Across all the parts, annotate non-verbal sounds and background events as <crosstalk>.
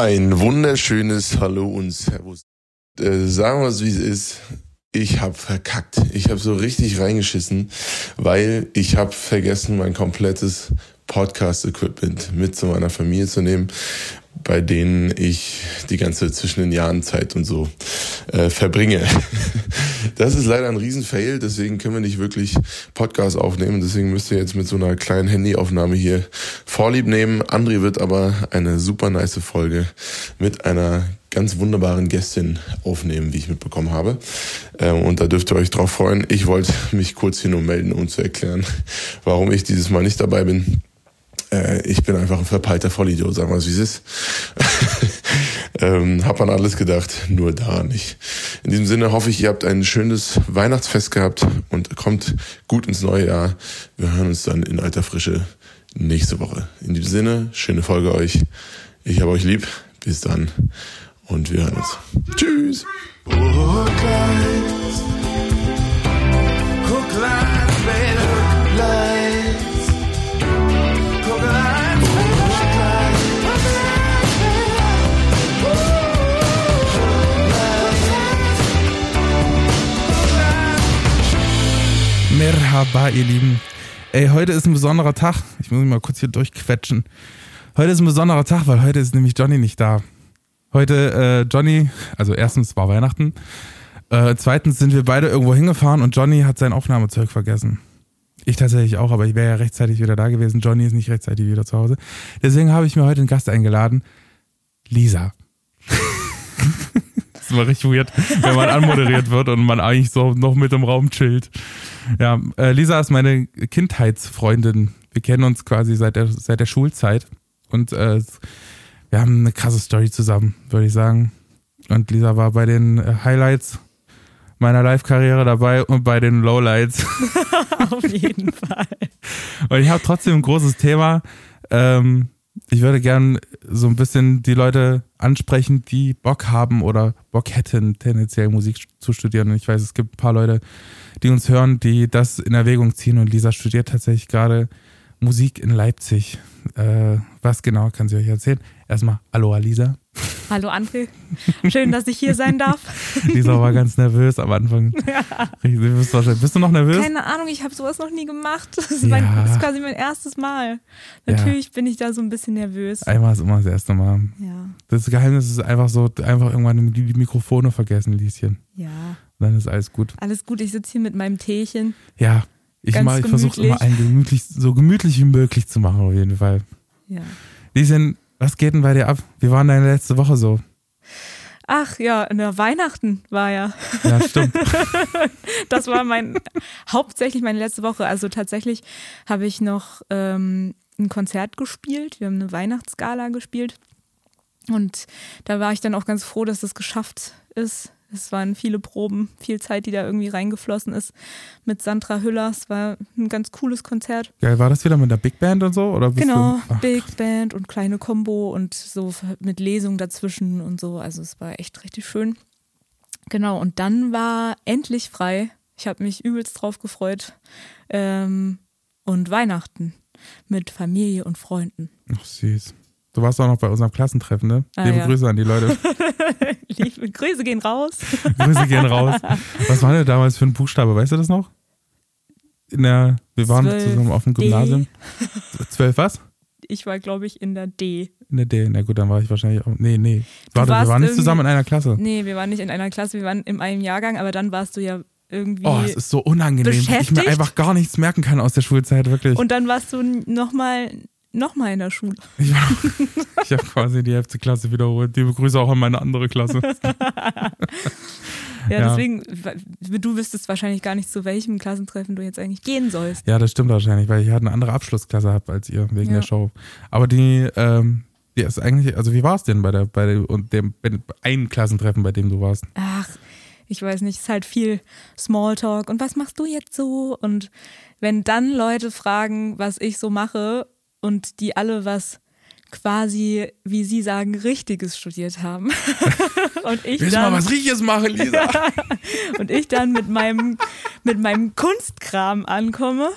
Ein wunderschönes Hallo und Servus. Äh, sagen wir es, wie es ist. Ich habe verkackt. Ich habe so richtig reingeschissen, weil ich habe vergessen, mein komplettes Podcast-Equipment mit zu meiner Familie zu nehmen, bei denen ich die ganze zwischen den Jahren Zeit und so äh, verbringe. <laughs> Das ist leider ein Riesenfail, deswegen können wir nicht wirklich Podcast aufnehmen. Deswegen müsst ihr jetzt mit so einer kleinen Handyaufnahme hier Vorlieb nehmen. André wird aber eine super nice Folge mit einer ganz wunderbaren Gästin aufnehmen, wie ich mitbekommen habe. Ähm, und da dürft ihr euch drauf freuen. Ich wollte mich kurz hier nur melden, um zu erklären, warum ich dieses Mal nicht dabei bin. Äh, ich bin einfach ein verpeilter Vollidiot, sagen wir es wie es ist. <laughs> ähm, hab an alles gedacht, nur da nicht. In diesem Sinne hoffe ich, ihr habt ein schönes Weihnachtsfest gehabt und kommt gut ins neue Jahr. Wir hören uns dann in alter Frische nächste Woche. In diesem Sinne, schöne Folge euch. Ich habe euch lieb. Bis dann und wir hören uns. Tschüss. Merhaba, ihr Lieben. Ey, heute ist ein besonderer Tag. Ich muss mich mal kurz hier durchquetschen. Heute ist ein besonderer Tag, weil heute ist nämlich Johnny nicht da. Heute äh, Johnny, also erstens war Weihnachten, äh, zweitens sind wir beide irgendwo hingefahren und Johnny hat sein Aufnahmezeug vergessen. Ich tatsächlich auch, aber ich wäre ja rechtzeitig wieder da gewesen. Johnny ist nicht rechtzeitig wieder zu Hause. Deswegen habe ich mir heute einen Gast eingeladen. Lisa. <laughs> das ist immer richtig weird, wenn man anmoderiert wird und man eigentlich so noch mit im Raum chillt. Ja, äh, Lisa ist meine Kindheitsfreundin. Wir kennen uns quasi seit der, seit der Schulzeit und äh, wir haben eine krasse Story zusammen, würde ich sagen. Und Lisa war bei den äh, Highlights meiner Live-Karriere dabei und bei den Lowlights. <laughs> <laughs> Auf jeden Fall. Und ich habe trotzdem ein großes Thema. Ähm, ich würde gern so ein bisschen die Leute ansprechen, die Bock haben oder Bock hätten, tendenziell Musik zu studieren. Und ich weiß, es gibt ein paar Leute, die uns hören, die das in Erwägung ziehen. Und Lisa studiert tatsächlich gerade Musik in Leipzig. Äh, was genau kann sie euch erzählen? Erstmal, hallo Lisa. Hallo André, schön, dass ich hier sein darf. <laughs> Lisa war ganz nervös am Anfang. <laughs> Ja. Bist du noch nervös? Keine Ahnung, ich habe sowas noch nie gemacht. Das ist, mein, das ist, quasi mein erstes Mal. Natürlich ja. bin ich da so ein bisschen nervös. Einmal ist immer das erste Mal. Ja. Das Geheimnis ist einfach so, einfach irgendwann die Mikrofone vergessen, Lieschen. Ja. dann ist alles gut. Alles gut, ich sitze hier mit meinem Teechen. Ja, ich, ich versuche immer einen gemütlich, so gemütlich wie möglich zu machen, auf jeden Fall. Ja. Lieschen, was geht denn bei dir ab? Wie war deine letzte Woche so? Ach ja, in der Weihnachten war ja. Ja, stimmt. <laughs> das war mein hauptsächlich meine letzte Woche. Also tatsächlich habe ich noch ähm, ein Konzert gespielt. Wir haben eine Weihnachtsgala gespielt. Und da war ich dann auch ganz froh, dass das geschafft ist. Es waren viele Proben, viel Zeit, die da irgendwie reingeflossen ist mit Sandra Hüller. Es war ein ganz cooles Konzert. Geil, war das wieder mit der Big Band und so? Oder genau, Big Band und kleine Combo und so mit Lesung dazwischen und so. Also es war echt richtig schön. Genau, und dann war endlich frei. Ich habe mich übelst drauf gefreut. Ähm, und Weihnachten mit Familie und Freunden. Ach, süß. Du warst auch noch bei unserem Klassentreffen, ne? Ah, Liebe ja. Grüße an die Leute. <laughs> Liebe Grüße gehen raus. Grüße gehen raus. Was war denn damals für ein Buchstabe? Weißt du das noch? In der, wir waren zusammen auf dem Gymnasium. D. Zwölf was? Ich war, glaube ich, in der D. In der D, na gut, dann war ich wahrscheinlich auch. Nee, nee. Warte, wir waren nicht zusammen in einer Klasse. Nee, wir waren nicht in einer Klasse, wir waren in einem Jahrgang, aber dann warst du ja irgendwie. Oh, es ist so unangenehm, weil ich mir einfach gar nichts merken kann aus der Schulzeit, wirklich. Und dann warst du nochmal nochmal in der Schule. <laughs> Ja, ich habe quasi die 11. Klasse wiederholt. Die begrüße auch an meine andere Klasse. <laughs> ja, ja, deswegen, du wüsstest wahrscheinlich gar nicht, zu welchem Klassentreffen du jetzt eigentlich gehen sollst. Ja, das stimmt wahrscheinlich, weil ich halt eine andere Abschlussklasse habe als ihr wegen ja. der Show. Aber die, ähm, die ist eigentlich, also wie war es denn bei der, bei der, und dem, ein Klassentreffen, bei dem du warst? Ach, ich weiß nicht, es ist halt viel Smalltalk und was machst du jetzt so? Und wenn dann Leute fragen, was ich so mache und die alle was quasi, wie Sie sagen, Richtiges studiert haben. <laughs> und ich Willst dann, mal was Richtiges machen, Lisa? <laughs> und ich dann mit meinem, mit meinem Kunstkram ankomme,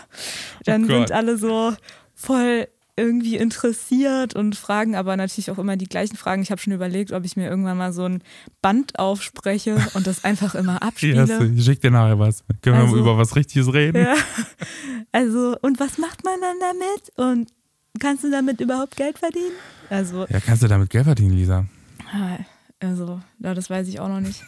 dann oh sind alle so voll irgendwie interessiert und fragen aber natürlich auch immer die gleichen Fragen. Ich habe schon überlegt, ob ich mir irgendwann mal so ein Band aufspreche und das einfach immer <laughs> abspiele. Yes, ich schick dir nachher was. Können Also- wir über was Richtiges reden? Ja. Also, und was macht man dann damit? Und kannst du damit überhaupt Geld verdienen? Also, Ja, kannst du damit Geld verdienen, Lisa? ah, also, ja, das weiß ich auch noch nicht.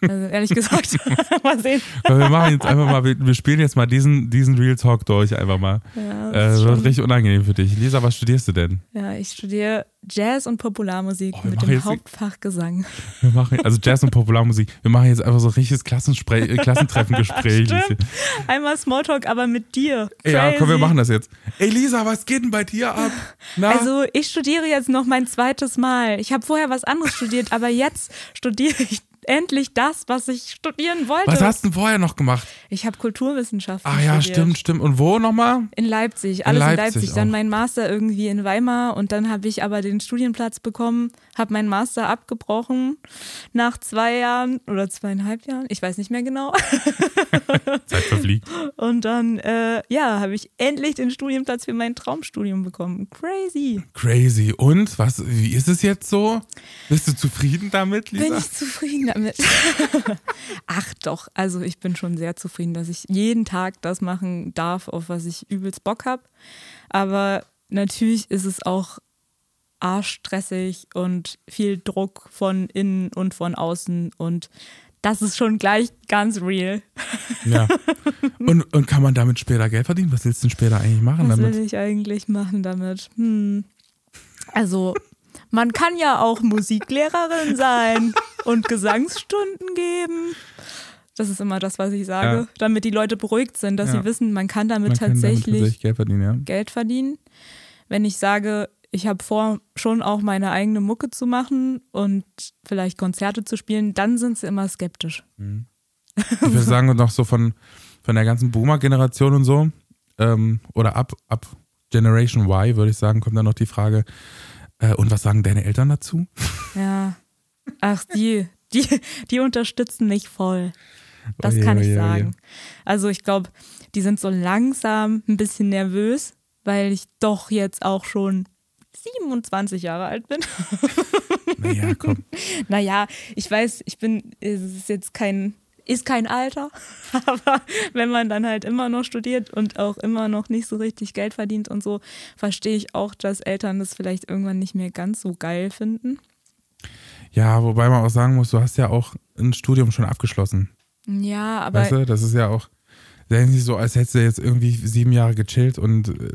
Also, ehrlich gesagt, <laughs> mal sehen. Wir machen jetzt einfach mal, wir, spielen jetzt mal diesen, diesen Real Talk durch, einfach mal. Ja, Äh, das das wird richtig unangenehm für dich. Lisa, was studierst du denn? ja, ich studiere Jazz und Popularmusik Oh, mit dem Hauptfach Gesang. Wir machen, also Jazz und Popularmusik. Wir machen jetzt einfach so ein richtiges Klassenspre äh, Klassentreffen-Gespräch. <laughs> Einmal Smalltalk, aber mit dir. Ja, komm, wir Crazy. machen das jetzt. Ey, Lisa, was geht denn bei dir ab? Na? Also ich studiere jetzt noch mein zweites Mal. Ich habe vorher was anderes studiert, aber jetzt studiere ich endlich das, was ich studieren wollte. was hast du denn vorher noch gemacht? Ich habe Kulturwissenschaften Ah ja, studiert. stimmt, stimmt. Und wo nochmal? In Leipzig, alles in Leipzig Leipzig. Dann mein Master irgendwie in Weimar und dann habe ich aber den Studienplatz bekommen, habe meinen Master abgebrochen nach zwei Jahren oder zweieinhalb Jahren, ich weiß nicht mehr genau. <laughs> Zeit verfliegt. Und dann, äh, ja, habe ich endlich den Studienplatz für mein Traumstudium bekommen. Crazy. Crazy. Und was, wie ist es jetzt so? Bist du zufrieden damit, Lisa? Bin ich zufrieden damit? <laughs> Ach doch, also ich bin schon sehr zufrieden, dass ich jeden Tag das machen darf, auf was ich übelst Bock habe. Aber natürlich ist es auch arschstressig und viel Druck von innen und von außen und das ist schon gleich ganz real. Ja. Und, und kann man damit später Geld verdienen? Was willst du denn später eigentlich machen Was damit? will ich eigentlich machen damit? Hm. Also, man kann ja auch Musiklehrerin sein und Gesangsstunden geben. Das ist immer das, was ich sage, Ja. damit die Leute beruhigt sind, dass Ja. sie wissen, man kann damit, Man kann damit tatsächlich tatsächlich Geld verdienen, ja. Geld verdienen. Wenn ich sage, ich habe vor, schon auch meine eigene Mucke zu machen und vielleicht Konzerte zu spielen, dann sind sie immer skeptisch. Ich würde sagen, noch so von, von der ganzen Boomer-Generation und so, ähm, oder ab, ab Generation Y, würde ich sagen, kommt dann noch die Frage, äh, und was sagen deine Eltern dazu? Ja. Ach, die, die, die unterstützen mich voll. Das Oje, kann ich oje, oje. sagen. Also ich glaube, die sind so langsam ein bisschen nervös, weil ich doch jetzt auch schon 27 Jahre alt bin. Naja, komm. <laughs> Naja, ich weiß, ich bin, es ist jetzt kein, ist kein Alter, <laughs> aber wenn man dann halt immer noch studiert und auch immer noch nicht so richtig Geld verdient und so, verstehe ich auch, dass Eltern das vielleicht irgendwann nicht mehr ganz so geil finden. Ja, wobei man auch sagen muss, du hast ja auch ein Studium schon abgeschlossen. Ja, aber Weißt du, das ist ja auch, das ist nicht so, als hättest du jetzt irgendwie sieben Jahre gechillt und äh,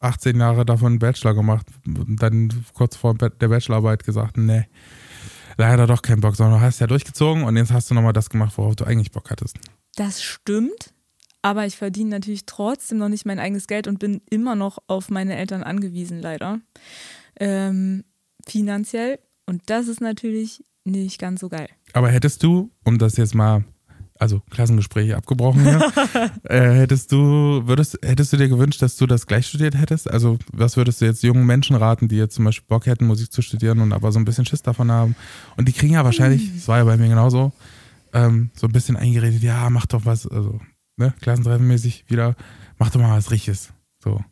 18 Jahre davon einen Bachelor gemacht und dann kurz vor der Bachelorarbeit gesagt, nee, leider doch keinen Bock, sondern du hast ja durchgezogen und jetzt hast du nochmal das gemacht, worauf du eigentlich Bock hattest. Das stimmt, aber ich verdiene natürlich trotzdem noch nicht mein eigenes Geld und bin immer noch auf meine Eltern angewiesen, leider. Ähm, finanziell. Und das ist natürlich nicht ganz so geil. Aber hättest du, um das jetzt mal, also Klassengespräche abgebrochen hier, <laughs> äh, hättest du, würdest, hättest du dir gewünscht, dass du das gleich studiert hättest? Also was würdest du jetzt jungen Menschen raten, die jetzt zum Beispiel Bock hätten, Musik zu studieren und aber so ein bisschen Schiss davon haben? Und die kriegen ja wahrscheinlich, das war ja bei mir genauso, ähm, so ein bisschen eingeredet, ja, mach doch was, also, ne, klassentreffenmäßig wieder, mach doch mal was Richtiges. So.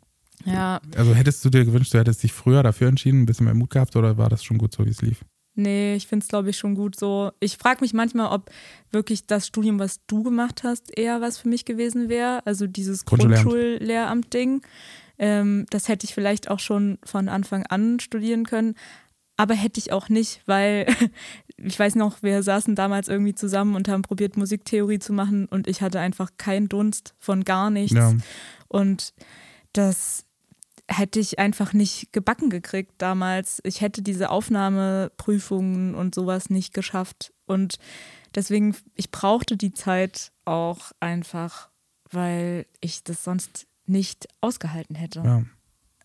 Ja, Also hättest du dir gewünscht, du hättest dich früher dafür entschieden, ein bisschen mehr Mut gehabt oder war das schon gut so, wie es lief? Nee, ich finde es, glaube ich, schon gut so. Ich frage mich manchmal, ob wirklich das Studium, was du gemacht hast, eher was für mich gewesen wäre. Also dieses Grundschullehramt. Grundschullehramt-Ding. Ähm, das hätte ich vielleicht auch schon von Anfang an studieren können. Aber hätte ich auch nicht, weil <laughs> ich weiß noch, wir saßen damals irgendwie zusammen und haben probiert, Musiktheorie zu machen und ich hatte einfach keinen Dunst von gar nichts. Ja. Und das hätte ich einfach nicht gebacken gekriegt damals. Ich hätte diese Aufnahmeprüfungen und sowas nicht geschafft. Und deswegen, ich brauchte die Zeit auch einfach, weil ich das sonst nicht ausgehalten hätte. Ja.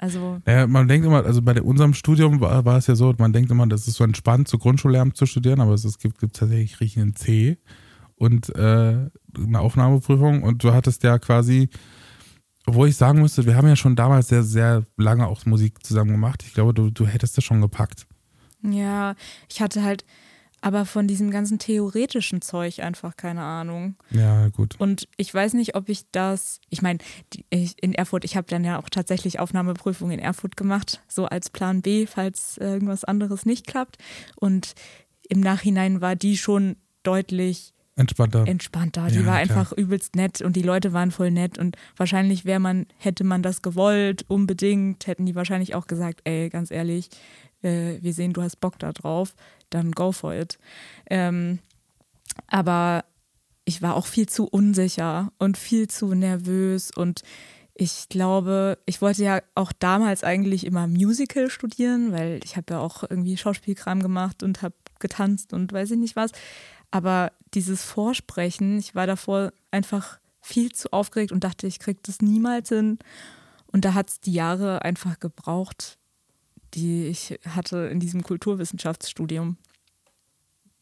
Also, Ja, man denkt immer, also bei unserem Studium war, war es ja so, man denkt immer, das ist so entspannt, zu Grundschullehramt zu studieren, aber es, es gibt, gibt tatsächlich richtig einen C und äh, eine Aufnahmeprüfung und du hattest ja quasi, obwohl ich sagen müsste, wir haben ja schon damals sehr, sehr lange auch Musik zusammen gemacht. Ich glaube, du, du hättest das schon gepackt. ja, ich hatte halt aber von diesem ganzen theoretischen Zeug einfach keine Ahnung. Ja, gut. Und ich weiß nicht, ob ich das, ich meine, in Erfurt, ich habe dann ja auch tatsächlich Aufnahmeprüfung in Erfurt gemacht, so als Plan B, falls irgendwas anderes nicht klappt. Und im Nachhinein war die schon deutlich entspannter. Entspannter. Die ja, war einfach klar. übelst nett und die Leute waren voll nett und wahrscheinlich wäre man, hätte man das gewollt, unbedingt, hätten die wahrscheinlich auch gesagt, ey, ganz ehrlich, äh, wir sehen, du hast Bock da drauf, dann go for it. Ähm, aber ich war auch viel zu unsicher und viel zu nervös und ich glaube, ich wollte ja auch damals eigentlich immer Musical studieren, weil ich habe ja auch irgendwie Schauspielkram gemacht und habe getanzt und weiß ich nicht was. Aber dieses Vorsprechen, ich war davor einfach viel zu aufgeregt und dachte, ich kriege das niemals hin. Und da hat es die Jahre einfach gebraucht, die ich hatte in diesem Kulturwissenschaftsstudium.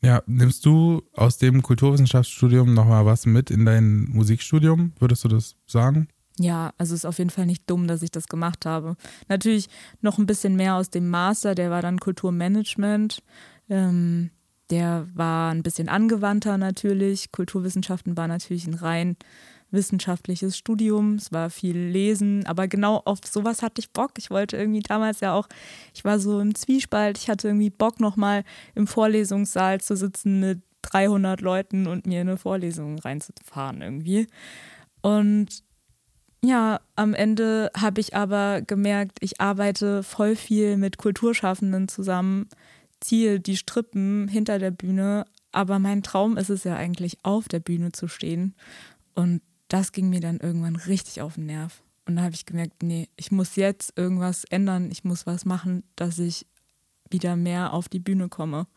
Ja, nimmst du aus dem Kulturwissenschaftsstudium nochmal was mit in dein Musikstudium? Würdest du das sagen? Ja, also es ist auf jeden Fall nicht dumm, dass ich das gemacht habe. Natürlich noch ein bisschen mehr aus dem Master, der war dann Kulturmanagement. Ähm, der war ein bisschen angewandter natürlich. Kulturwissenschaften war natürlich ein rein wissenschaftliches Studium. Es war viel Lesen, aber genau auf sowas hatte ich Bock. Ich wollte irgendwie damals ja auch, ich war so im Zwiespalt. Ich hatte irgendwie Bock, nochmal im Vorlesungssaal zu sitzen mit 300 Leuten und mir eine Vorlesung reinzufahren irgendwie. Und ja, am Ende habe ich aber gemerkt, ich arbeite voll viel mit Kulturschaffenden zusammen ziehe die Strippen hinter der Bühne, aber mein Traum ist es ja eigentlich, auf der Bühne zu stehen. Und das ging mir dann irgendwann richtig auf den Nerv. Und da habe ich gemerkt, nee, ich muss jetzt irgendwas ändern, ich muss was machen, dass ich wieder mehr auf die Bühne komme.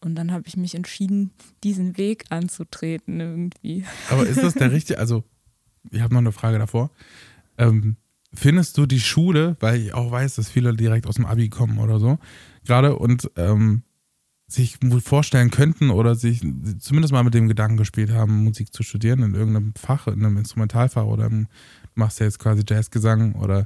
Und dann habe ich mich entschieden, diesen Weg anzutreten irgendwie. Aber ist das der richtige, also ich habe noch eine Frage davor. Ähm, findest du die Schule, weil ich auch weiß, dass viele direkt aus dem Abi kommen oder so, gerade und ähm, sich vorstellen könnten oder sich zumindest mal mit dem Gedanken gespielt haben, Musik zu studieren in irgendeinem Fach, in einem Instrumentalfach oder im, du machst ja jetzt quasi Jazzgesang oder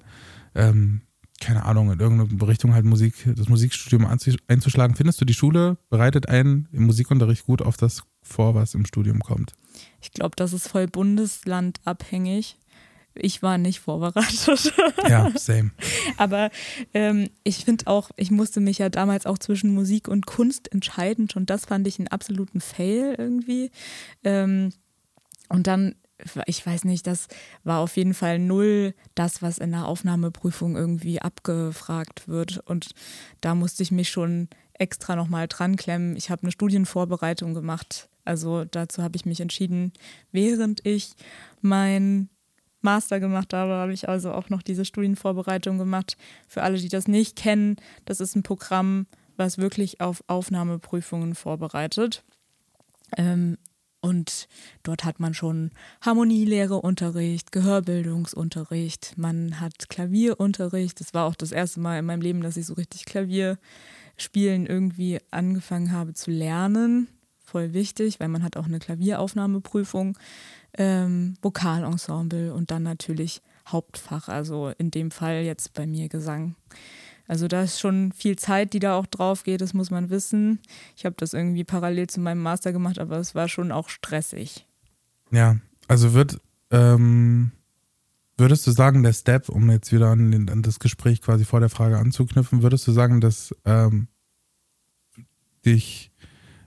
ähm, keine Ahnung, in irgendeine Richtung halt Musik, das Musikstudium einzuschlagen. Findest du, die Schule bereitet einen im Musikunterricht gut auf das vor, was im Studium kommt? Ich glaube, das ist voll bundeslandabhängig ich war nicht vorbereitet. Ja, same. Aber ähm, ich finde auch, ich musste mich ja damals auch zwischen Musik und Kunst entscheiden. Und das fand ich einen absoluten Fail irgendwie. Ähm, und dann, ich weiß nicht, das war auf jeden Fall null das, was in der Aufnahmeprüfung irgendwie abgefragt wird. Und da musste ich mich schon extra nochmal dran klemmen. Ich habe eine Studienvorbereitung gemacht. Also dazu habe ich mich entschieden, während ich mein Master gemacht habe, habe ich also auch noch diese Studienvorbereitung gemacht. Für alle, die das nicht kennen, das ist ein Programm, was wirklich auf Aufnahmeprüfungen vorbereitet. Ähm, und dort hat man schon Harmonielehreunterricht, Gehörbildungsunterricht, man hat Klavierunterricht. Das war auch das erste Mal in meinem Leben, dass ich so richtig Klavier spielen irgendwie angefangen habe zu lernen. Voll wichtig, weil man hat auch eine Klavieraufnahmeprüfung ähm, Vokalensemble und dann natürlich Hauptfach, also in dem Fall jetzt bei mir Gesang. Also da ist schon viel Zeit, die da auch drauf geht, das muss man wissen. Ich habe das irgendwie parallel zu meinem Master gemacht, aber es war schon auch stressig. Ja, also wird, ähm, würdest du sagen, der Step, um jetzt wieder an, den, an, das Gespräch quasi vor der Frage anzuknüpfen, würdest du sagen, dass ähm, dich,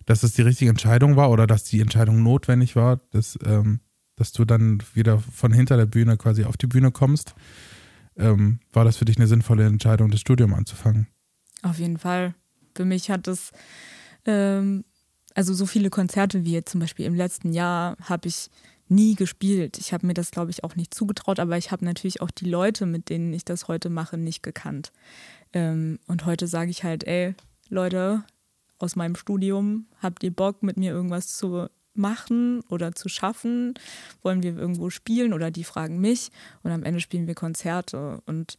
dass es die richtige Entscheidung war oder dass die Entscheidung notwendig war, dass ähm, dass du dann wieder von hinter der Bühne quasi auf die Bühne kommst. Ähm, war das für dich eine sinnvolle Entscheidung, das Studium anzufangen? Auf jeden Fall. Für mich hat es, ähm, also so viele Konzerte wie jetzt zum Beispiel im letzten Jahr, habe ich nie gespielt. Ich habe mir das, glaube ich, auch nicht zugetraut, aber ich habe natürlich auch die Leute, mit denen ich das heute mache, nicht gekannt. Ähm, und heute sage ich halt, ey, Leute aus meinem Studium, habt ihr Bock, mit mir irgendwas zu machen oder zu schaffen? Wollen wir irgendwo spielen oder die fragen mich? Und am Ende spielen wir Konzerte. Und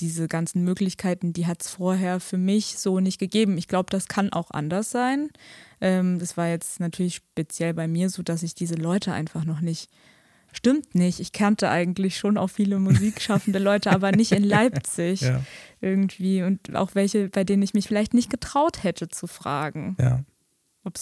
diese ganzen Möglichkeiten, die hat es vorher für mich so nicht gegeben. Ich glaube, das kann auch anders sein. Ähm, das war jetzt natürlich speziell bei mir so, dass ich diese Leute einfach noch nicht Stimmt nicht. Ich kannte eigentlich schon auch viele musikschaffende Leute, aber nicht in <laughs> Leipzig ja. irgendwie. Und auch welche, bei denen ich mich vielleicht nicht getraut hätte zu fragen. Ja.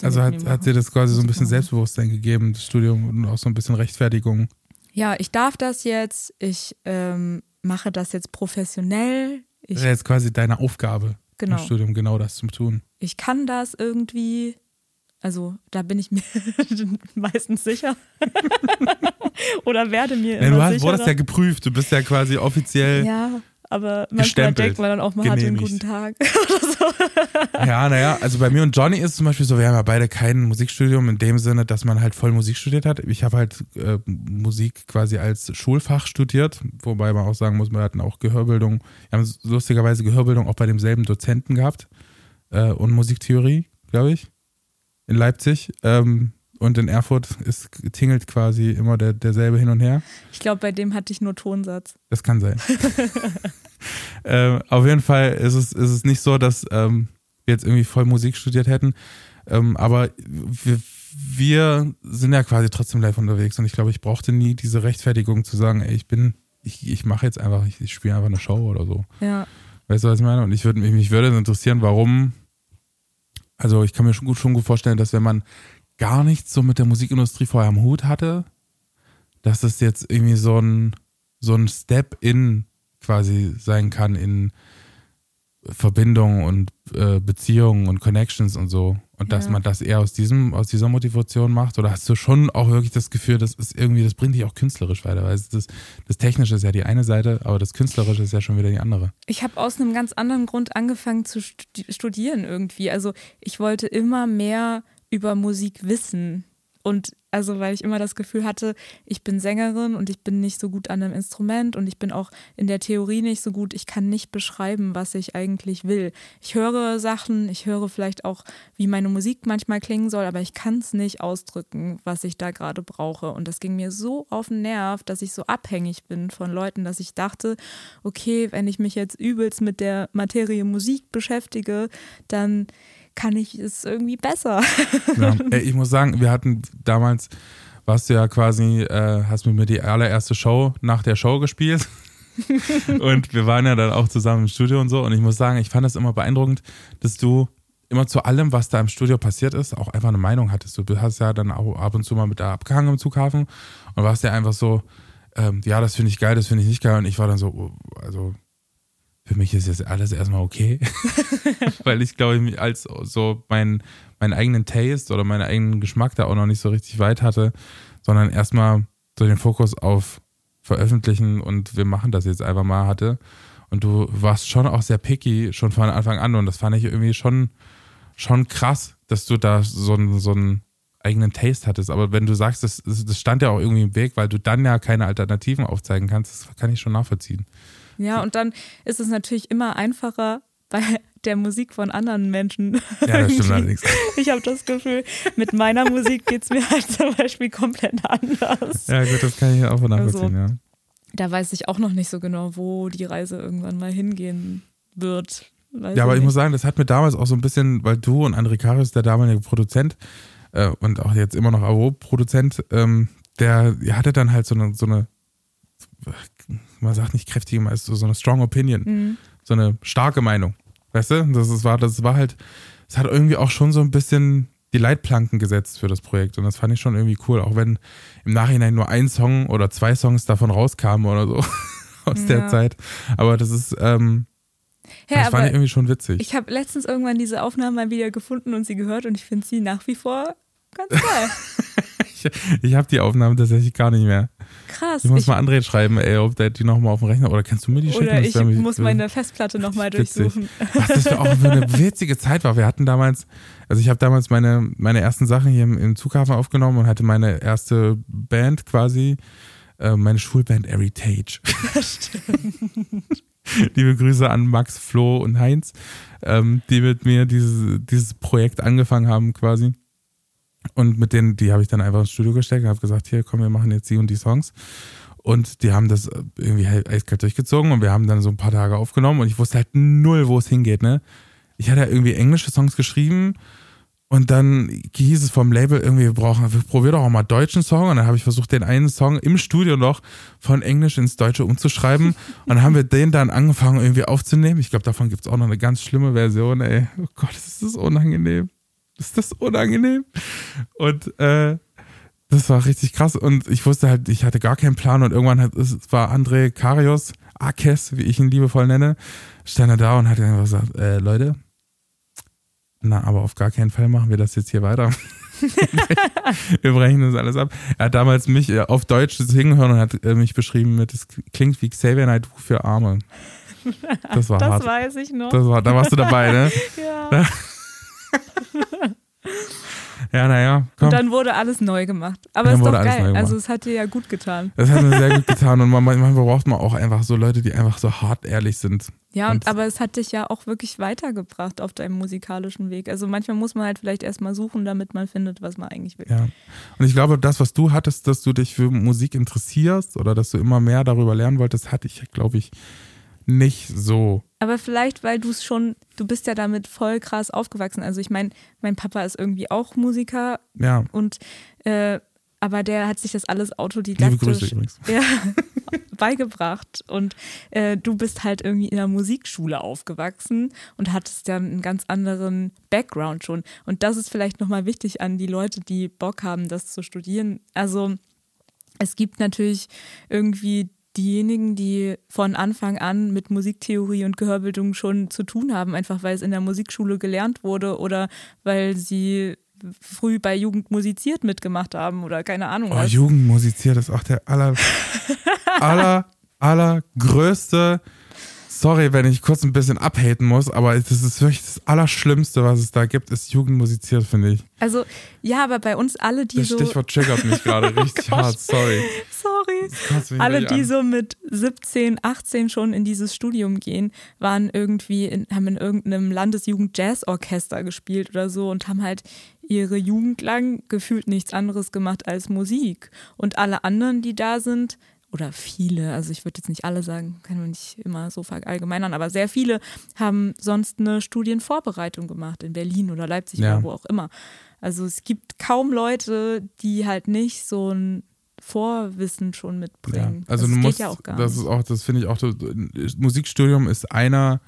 Also hat, hat dir das quasi so ein bisschen. Selbstbewusstsein gegeben, das Studium und auch so ein bisschen Rechtfertigung. Ja, ich darf das jetzt. Ich ähm, mache das jetzt professionell. Ich, Das ist jetzt quasi deine Aufgabe genau. im Studium, genau das zu tun. Ich kann das irgendwie. Also da bin ich mir <laughs> meistens sicher. <laughs> Oder werde mir Ja, du hast, sicherer. wurdest ja geprüft, du bist ja quasi offiziell. ja, aber manchmal Gestempelt, denkt man dann auch, man hatte einen guten Tag. <laughs> Ja, naja, also bei mir und Johnny ist es zum Beispiel so, wir haben ja beide kein Musikstudium in dem Sinne, dass man halt voll Musik studiert hat. Ich habe halt äh, Musik quasi als Schulfach studiert, wobei man auch sagen muss, wir hatten auch Gehörbildung. Wir haben lustigerweise Gehörbildung auch bei demselben Dozenten gehabt äh, und Musiktheorie, glaube ich, in Leipzig. Ähm, und in Erfurt ist tingelt quasi immer der, derselbe hin und her. Ich glaube, bei dem hatte ich nur Tonsatz. Das kann sein. <laughs> ähm, auf jeden Fall ist es, ist es nicht so, dass ähm, wir jetzt irgendwie voll Musik studiert hätten. Ähm, aber wir, wir sind ja quasi trotzdem live unterwegs und ich glaube, ich brauchte nie diese Rechtfertigung zu sagen, ey, ich bin, ich, ich mache jetzt einfach, ich, ich spiele einfach eine Show oder so. Ja. Weißt du, was ich meine? Und ich würde mich, mich würde interessieren, warum. Also ich kann mir schon gut, schon gut vorstellen, dass wenn man gar nichts so mit der Musikindustrie vorher am Hut hatte, dass es jetzt irgendwie so ein, so ein Step in quasi sein kann in Verbindung und äh, Beziehungen und Connections und so. Und dass Ja. man das eher aus diesem, aus dieser Motivation macht? Oder hast du schon auch wirklich das Gefühl, das ist irgendwie, das bringt dich auch künstlerisch weiter? Weil das, das Technische ist ja die eine Seite, aber das Künstlerische ist ja schon wieder die andere. Ich habe aus einem ganz anderen Grund angefangen zu studi- studieren irgendwie. Also ich wollte immer mehr über Musik wissen. Und also, weil ich immer das Gefühl hatte, ich bin Sängerin und ich bin nicht so gut an einem Instrument und ich bin auch in der Theorie nicht so gut. Ich kann nicht beschreiben, was ich eigentlich will. Ich höre Sachen, ich höre vielleicht auch, wie meine Musik manchmal klingen soll, aber ich kann es nicht ausdrücken, was ich da gerade brauche. Und das ging mir so auf den Nerv, dass ich so abhängig bin von Leuten, dass ich dachte, okay, wenn ich mich jetzt übelst mit der Materie Musik beschäftige, dann kann ich es irgendwie besser. Ja. <laughs> Ey, ich muss sagen, wir hatten damals, warst du ja quasi, äh, hast mit mir die allererste Show nach der Show gespielt. <laughs> und wir waren ja dann auch zusammen im Studio und so. Und ich muss sagen, ich fand das immer beeindruckend, dass du immer zu allem, was da im Studio passiert ist, auch einfach eine Meinung hattest. Du hast ja dann auch ab und zu mal mit da abgehangen im Zughafen und warst ja einfach so, ähm, ja, das finde ich geil, das finde ich nicht geil. Und ich war dann so, oh, also für mich ist jetzt alles erstmal okay. <laughs> Weil ich glaube, ich als so meinen meinen eigenen Taste oder meinen eigenen Geschmack da auch noch nicht so richtig weit hatte, sondern erstmal so den Fokus auf veröffentlichen und wir machen das jetzt einfach mal hatte. Und du warst schon auch sehr picky, schon von Anfang an. Und das fand ich irgendwie schon, schon krass, dass du da so, einen- so einen eigenen Taste hattest. Aber wenn du sagst, das, das stand ja auch irgendwie im Weg, weil du dann ja keine Alternativen aufzeigen kannst, das kann ich schon nachvollziehen. Ja, und dann ist es natürlich immer einfacher bei der Musik von anderen Menschen. Ja, das stimmt allerdings. Ich habe das Gefühl, mit meiner Musik geht es mir halt zum Beispiel komplett anders. Ja, gut, das kann ich auch nachvollziehen, ja. Da weiß ich auch noch nicht so genau, wo die Reise irgendwann mal hingehen wird. Weiß Ja, aber ich nicht. muss sagen, das hat mir damals auch so ein bisschen, weil du und André Karius, der damalige Produzent äh, und auch jetzt immer noch Avo-Produzent, ähm, der der hatte dann halt so eine, so eine, man sagt nicht kräftige, meist so so eine strong opinion, Mhm. so eine starke Meinung. Weißt du? Das ist, war, das war halt, es hat irgendwie auch schon so ein bisschen die Leitplanken gesetzt für das Projekt und das fand ich schon irgendwie cool, auch wenn im Nachhinein nur ein Song oder zwei Songs davon rauskamen oder so <laughs> aus der Ja. Zeit. Aber das ist, ähm, Ja, das fand ich irgendwie schon witzig. ich habe letztens irgendwann diese Aufnahme mal wieder gefunden und sie gehört und ich finde sie nach wie vor ganz geil. <laughs> Ich, ich habe die Aufnahmen tatsächlich gar nicht mehr. Krass. Ich muss Ich- mal André schreiben, ey, ob der die nochmal auf dem Rechner oder kannst du mir die schicken? oder ich mich- muss meine Festplatte nochmal durchsuchen. Was das für auch für eine <laughs> witzige Zeit war. Wir hatten damals, also ich habe damals meine, meine ersten Sachen hier im, im Zughafen aufgenommen und hatte meine erste Band quasi, äh, meine Schulband Heritage. <laughs> Liebe Grüße an Max, Flo und Heinz, ähm, die mit mir dieses, dieses Projekt angefangen haben quasi. Und mit denen, die habe ich dann einfach ins Studio gesteckt und habe gesagt, hier, komm, wir machen jetzt die und die Songs. Und die haben das irgendwie halt eiskalt durchgezogen und wir haben dann so ein paar Tage aufgenommen und ich wusste halt null, wo es hingeht, ne? Ich hatte ja irgendwie englische Songs geschrieben und dann hieß es vom Label irgendwie, wir brauchen, wir probieren doch auch mal deutschen Song und dann habe ich versucht, den einen Song im Studio noch von Englisch ins Deutsche umzuschreiben <laughs> und dann haben wir den dann angefangen irgendwie aufzunehmen. Ich glaube, davon gibt es auch noch eine ganz schlimme Version, ey. Oh Gott, das ist unangenehm. Ist das unangenehm. Und äh, das war richtig krass. Und ich wusste halt, ich hatte gar keinen Plan. Und irgendwann hat, es war André Karios, Akes, wie ich ihn liebevoll nenne, stand er da und hat einfach gesagt, äh, Leute, na, aber auf gar keinen Fall machen wir das jetzt hier weiter. <laughs> wir brechen das alles ab. Er hat damals mich äh, auf Deutsch singen hören und hat äh, mich beschrieben mit, es klingt wie Xavier Naidoo für Arme. Das war das hart. weiß ich noch. Das war, da warst du dabei, ne? <laughs> ja. <laughs> Ja, naja. Und dann wurde alles neu gemacht. Aber Dann ist doch geil. Also es hat dir ja gut getan. Das hat mir sehr gut <laughs> getan und man- manchmal braucht man auch einfach so Leute, die einfach so hart ehrlich sind. Ja, Und- aber es hat dich ja auch wirklich weitergebracht auf deinem musikalischen Weg. Also manchmal muss man halt vielleicht erstmal suchen, damit man findet, was man eigentlich will. Ja. Und ich glaube, das, was du hattest, dass du dich für Musik interessierst oder dass du immer mehr darüber lernen wolltest, hatte ich, glaube ich, nicht so. Aber vielleicht, weil du es schon, du bist ja damit voll krass aufgewachsen. Also ich meine, mein Papa ist irgendwie auch Musiker Ja, und äh, aber der hat sich das alles autodidaktisch <laughs> ja, beigebracht. Und äh, du bist halt irgendwie in der Musikschule aufgewachsen und hattest dann einen ganz anderen Background schon. Und das ist vielleicht nochmal wichtig an die Leute, die Bock haben, das zu studieren. Also es gibt natürlich irgendwie diejenigen, die von Anfang an mit Musiktheorie und Gehörbildung schon zu tun haben, einfach weil es in der Musikschule gelernt wurde oder weil sie früh bei Jugend musiziert mitgemacht haben oder keine Ahnung Oh, was. Jugend musiziert ist auch der aller, <laughs> aller, allergrößte. Sorry, wenn ich kurz ein bisschen abhaten muss, aber das ist wirklich das Allerschlimmste, was es da gibt, ist Jugend musiziert, finde ich. Also, ja, aber bei uns alle, die Das so. Stichwort triggert mich gerade <laughs> richtig Gott. hart, sorry. Sorry. Das Alle, die an. so mit 17, 18 schon in dieses Studium gehen, waren irgendwie in, haben in irgendeinem Landesjugend-Jazz-Orchester gespielt oder so und haben halt ihre Jugend lang gefühlt nichts anderes gemacht als Musik. Und alle anderen, die da sind, oder viele, also ich würde jetzt nicht alle sagen, kann man nicht immer so verallgemeinern, aber sehr viele haben sonst eine Studienvorbereitung gemacht in Berlin oder Leipzig Ja. oder wo auch immer. Also es gibt kaum Leute, die halt nicht so ein Vorwissen schon mitbringen. Ja, also das du musst, ja auch gar das ist auch, das finde ich auch, Musikstudium ist einer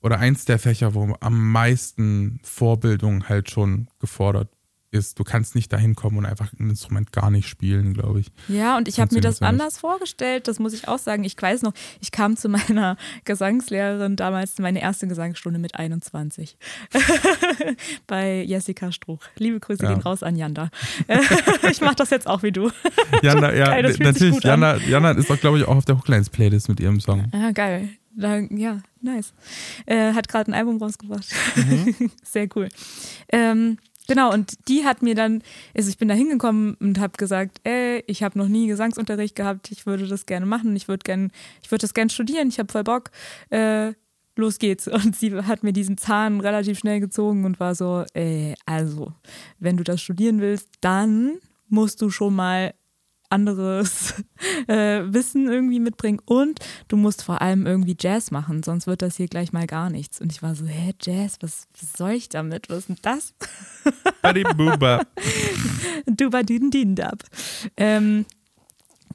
oder eins der Fächer, wo am meisten Vorbildung halt schon gefordert ist. Du kannst nicht dahin kommen und einfach ein Instrument gar nicht spielen, glaube ich. Ja, und ich habe mir das nicht. anders vorgestellt, das muss ich auch sagen. Ich weiß noch, ich kam zu meiner <laughs> Gesangslehrerin damals, meine erste Gesangsstunde mit 21. <laughs> Bei Jessica Struch. Liebe Grüße Ja. gehen raus an Janda. <laughs> ich mache das jetzt auch wie du. Jana, ja, Geil, natürlich. Jana, Jana ist doch, glaube ich, auch auf der Hooklines-Playlist mit ihrem Song. Ah, geil. Da, ja, nice. Äh, hat gerade ein Album rausgebracht. Mhm. Sehr cool. Ähm, genau, und die hat mir dann, also ich bin da hingekommen und habe gesagt, ey, ich habe noch nie Gesangsunterricht gehabt, ich würde das gerne machen, ich würde gern, ich würde das gerne studieren, ich habe voll Bock. Äh, los geht's. <laughs> Und sie hat mir diesen Zahn relativ schnell gezogen und war so, ey, also, wenn du das studieren willst, dann musst du schon mal anderes <laughs> äh, Wissen irgendwie mitbringen und du musst vor allem irgendwie Jazz machen, sonst wird das hier gleich mal gar nichts. Und ich war so, hä, Jazz, was, was soll ich damit? Was ist denn das? <laughs> Buddy Booba. Duba din din dab. Ähm,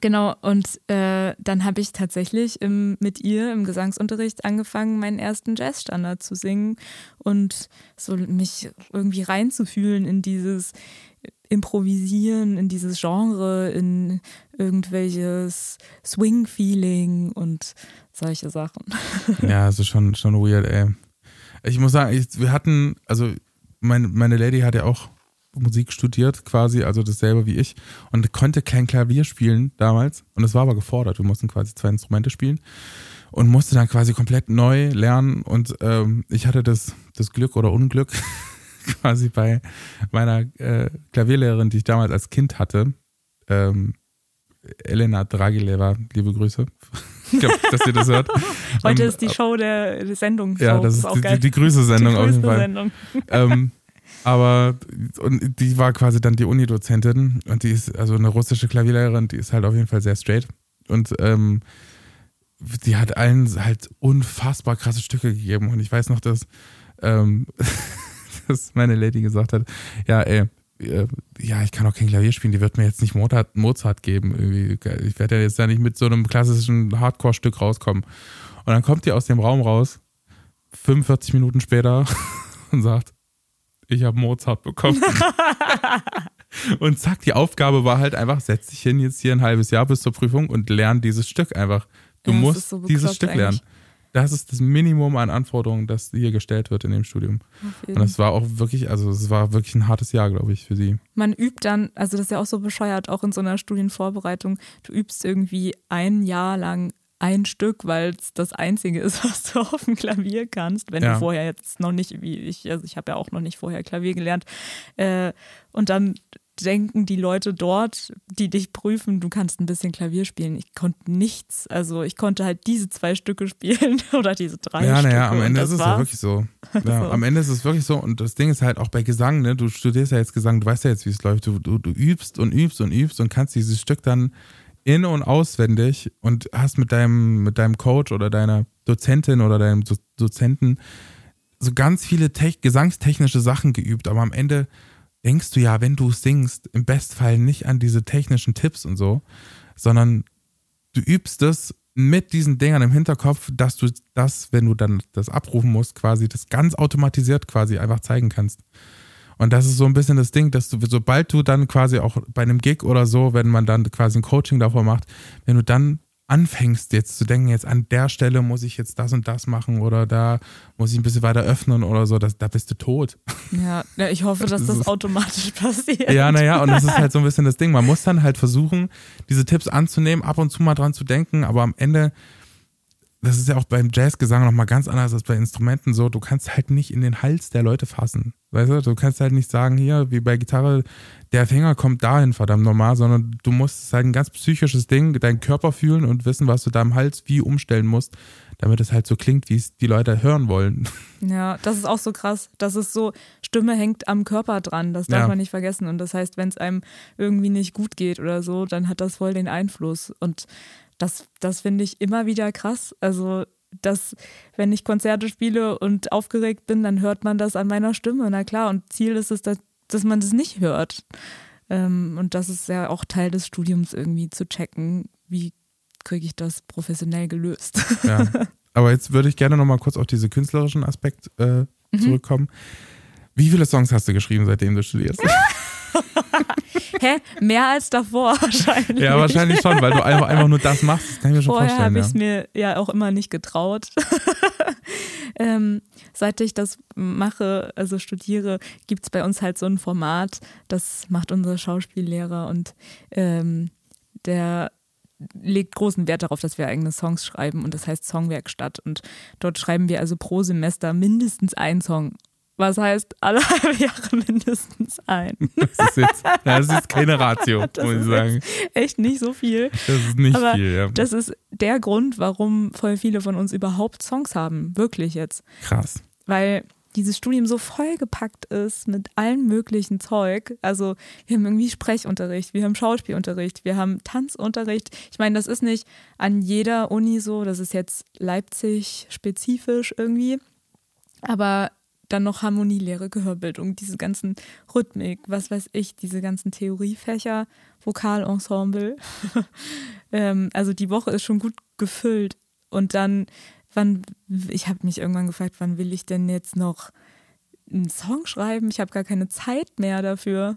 genau, und äh, dann habe ich tatsächlich im, mit ihr im Gesangsunterricht angefangen, meinen ersten Jazzstandard zu singen und so mich irgendwie reinzufühlen in dieses Improvisieren, in dieses Genre, in irgendwelches Swing-Feeling und solche Sachen. <laughs> Ja, also schon, schon weird, ey. Ich muss sagen, ich, wir hatten, also meine, meine Lady hat ja auch Musik studiert, quasi, also dasselbe wie ich, und konnte kein Klavier spielen damals. Und das war aber gefordert. Wir mussten quasi zwei Instrumente spielen und musste dann quasi komplett neu lernen. Und ähm, ich hatte das, das Glück oder Unglück, <laughs> <laughs> quasi bei meiner äh, Klavierlehrerin, die ich damals als Kind hatte, ähm, Elena Dragileva, liebe Grüße. <laughs> Ich glaube, dass ihr das hört. <laughs> Heute Ähm, ist die Show der, der Sendung. ja, das ist auch die, geil. die, die Grüße-Sendung auf jeden Fall. Ähm, aber und die war quasi dann die Uni-Dozentin und die ist also eine russische Klavierlehrerin, die ist halt auf jeden Fall sehr straight und ähm, die hat allen halt unfassbar krasse Stücke gegeben und ich weiß noch, dass, ähm, <laughs> dass meine Lady gesagt hat, ja ey, äh, ja, ich kann auch kein Klavier spielen, die wird mir jetzt nicht Mozart, Mozart geben. Irgendwie. Ich werde ja jetzt ja nicht mit so einem klassischen Hardcore-Stück rauskommen. Und dann kommt die aus dem Raum raus, 45 Minuten später, <laughs> und sagt, ich habe Mozart bekommen. <laughs> und zack, die Aufgabe war halt einfach, setz dich hin jetzt hier ein halbes Jahr bis zur Prüfung und lern dieses Stück einfach. Du Ja, musst so dieses Stück lernen. eigentlich. Das ist das Minimum an Anforderungen, das hier gestellt wird in dem Studium. Und das war auch wirklich, also es war wirklich ein hartes Jahr, glaube ich, für sie. Man übt dann, also das ist ja auch so bescheuert, auch in so einer Studienvorbereitung, du übst irgendwie ein Jahr lang ein Stück, weil es das einzige ist, <laughs> was du auf dem Klavier kannst, wenn Ja. du vorher jetzt noch nicht, wie ich, also ich habe ja auch noch nicht vorher Klavier gelernt. Äh, und dann denken die Leute dort, die dich prüfen, du kannst ein bisschen Klavier spielen. Ich konnte nichts. Also ich konnte halt diese zwei Stücke <laughs> spielen oder diese drei ja, Stücke. naja, am Ende ist es ja wirklich so. <laughs> Ja, So. Am Ende ist es wirklich so. Und das Ding ist halt auch bei Gesang, ne? Du studierst ja jetzt Gesang, du weißt ja jetzt, wie es läuft. Du, du, du übst und übst und übst und kannst dieses Stück dann in- und auswendig und hast mit deinem, mit deinem Coach oder deiner Dozentin oder deinem Do Dozenten so ganz viele tech- gesangstechnische Sachen geübt. Aber am Ende denkst du ja, wenn du singst, im Bestfall nicht an diese technischen Tipps und so, sondern du übst es mit diesen Dingern im Hinterkopf, dass du das, wenn du dann das abrufen musst, quasi das ganz automatisiert quasi einfach zeigen kannst. Und das ist so ein bisschen das Ding, dass du, sobald du dann quasi auch bei einem Gig oder so, wenn man dann quasi ein Coaching davor macht, wenn du dann anfängst jetzt zu denken, jetzt an der Stelle muss ich jetzt das und das machen oder da muss ich ein bisschen weiter öffnen oder so, das, da bist du tot. Ja, ja, ich hoffe, dass Das automatisch <laughs> passiert. Ja, naja, und das ist halt so ein bisschen das Ding. Man muss dann halt versuchen, diese Tipps anzunehmen, ab und zu mal dran zu denken, aber am Ende, das ist ja auch beim Jazzgesang nochmal ganz anders als bei Instrumenten so, du kannst halt nicht in den Hals der Leute fassen. Weißt du, du kannst halt nicht sagen, hier, wie bei Gitarre, der Finger kommt dahin, verdammt normal, sondern du musst es ist halt ein ganz psychisches Ding, deinen Körper fühlen und wissen, was du da im Hals wie umstellen musst, damit es halt so klingt, wie es die Leute hören wollen. <laughs> Ja, das ist auch so krass. Das ist so, Stimme hängt am Körper dran. Das darf Ja. man nicht vergessen. Und das heißt, wenn es einem irgendwie nicht gut geht oder so, dann hat das voll den Einfluss. Und das, das finde ich immer wieder krass. Also, dass, wenn ich Konzerte spiele und aufgeregt bin, dann hört man das an meiner Stimme. Na klar. Und Ziel ist es, dass, dass man das nicht hört. Ähm, und das ist ja auch Teil des Studiums irgendwie zu checken, wie kriege ich das professionell gelöst. Ja. <laughs> Aber jetzt würde ich gerne nochmal kurz auf diesen künstlerischen Aspekt äh, Mhm. zurückkommen. Wie viele Songs hast du geschrieben, seitdem du studierst? <laughs> Hä? Mehr als davor <laughs> wahrscheinlich. ja, wahrscheinlich schon, weil du einfach, einfach nur das machst. Das kann ich mir schon Vorher vorstellen. habe Ja. ich es mir ja auch immer nicht getraut. <laughs> ähm, seit ich das mache, also studiere, gibt es bei uns halt so ein Format, das macht unser Schauspiellehrer und ähm, der legt großen Wert darauf, dass wir eigene Songs schreiben und das heißt Songwerkstatt. Und dort schreiben wir also pro Semester mindestens einen Song. Was heißt alle <laughs> halbe Jahre mindestens ein. <laughs> Das ist jetzt, das ist keine Ratio, <laughs> Das muss ich sagen. Echt nicht so viel. Das ist nicht Aber viel, ja. Das ist der Grund, warum voll viele von uns überhaupt Songs haben. Wirklich jetzt. Krass. Weil dieses Studium so vollgepackt ist mit allem möglichen Zeug. Also wir haben irgendwie Sprechunterricht, wir haben Schauspielunterricht, wir haben Tanzunterricht. Ich meine, das ist nicht an jeder Uni so, das ist jetzt Leipzig spezifisch irgendwie. Aber dann noch Harmonielehre, Gehörbildung, diese ganzen Rhythmik, was weiß ich, diese ganzen Theoriefächer, Vokalensemble. <laughs> ähm, also die Woche ist schon gut gefüllt. Und dann, wann, ich habe mich irgendwann gefragt, wann will ich denn jetzt noch einen Song schreiben? Ich habe gar keine Zeit mehr dafür,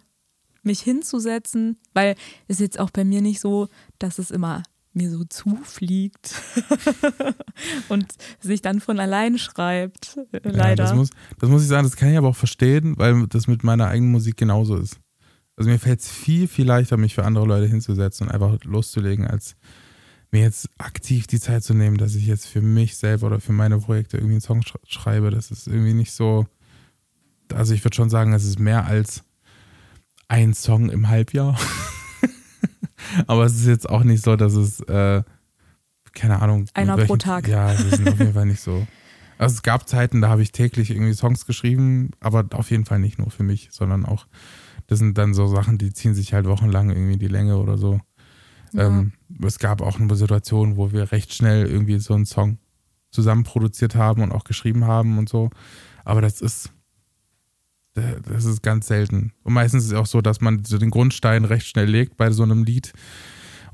mich hinzusetzen, weil es jetzt auch bei mir nicht so, dass es immer mir so zufliegt <laughs> und sich dann von allein schreibt, äh, Ja, leider. das, muss, das muss ich sagen, das kann ich aber auch verstehen, weil das mit meiner eigenen Musik genauso ist. Also mir fällt es viel, viel leichter, mich für andere Leute hinzusetzen und einfach loszulegen, als mir jetzt aktiv die Zeit zu nehmen, dass ich jetzt für mich selber oder für meine Projekte irgendwie einen Song sch schreibe. Das ist irgendwie nicht so. Also ich würde schon sagen, es ist mehr als ein Song im Halbjahr. <laughs> <laughs> aber es ist jetzt auch nicht so, dass es, äh, keine Ahnung. Einer pro Tag. Ja, das ist auf jeden Fall nicht so. <laughs> Also es gab Zeiten, da habe ich täglich irgendwie Songs geschrieben, aber auf jeden Fall nicht nur für mich, sondern auch, das sind dann so Sachen, die ziehen sich halt wochenlang irgendwie die Länge oder so. Ja. Ähm, es gab auch eine Situation, wo wir recht schnell irgendwie so einen Song zusammen produziert haben und auch geschrieben haben und so. Aber das ist, das ist ganz selten. Und meistens ist es auch so, dass man so den Grundstein recht schnell legt bei so einem Lied.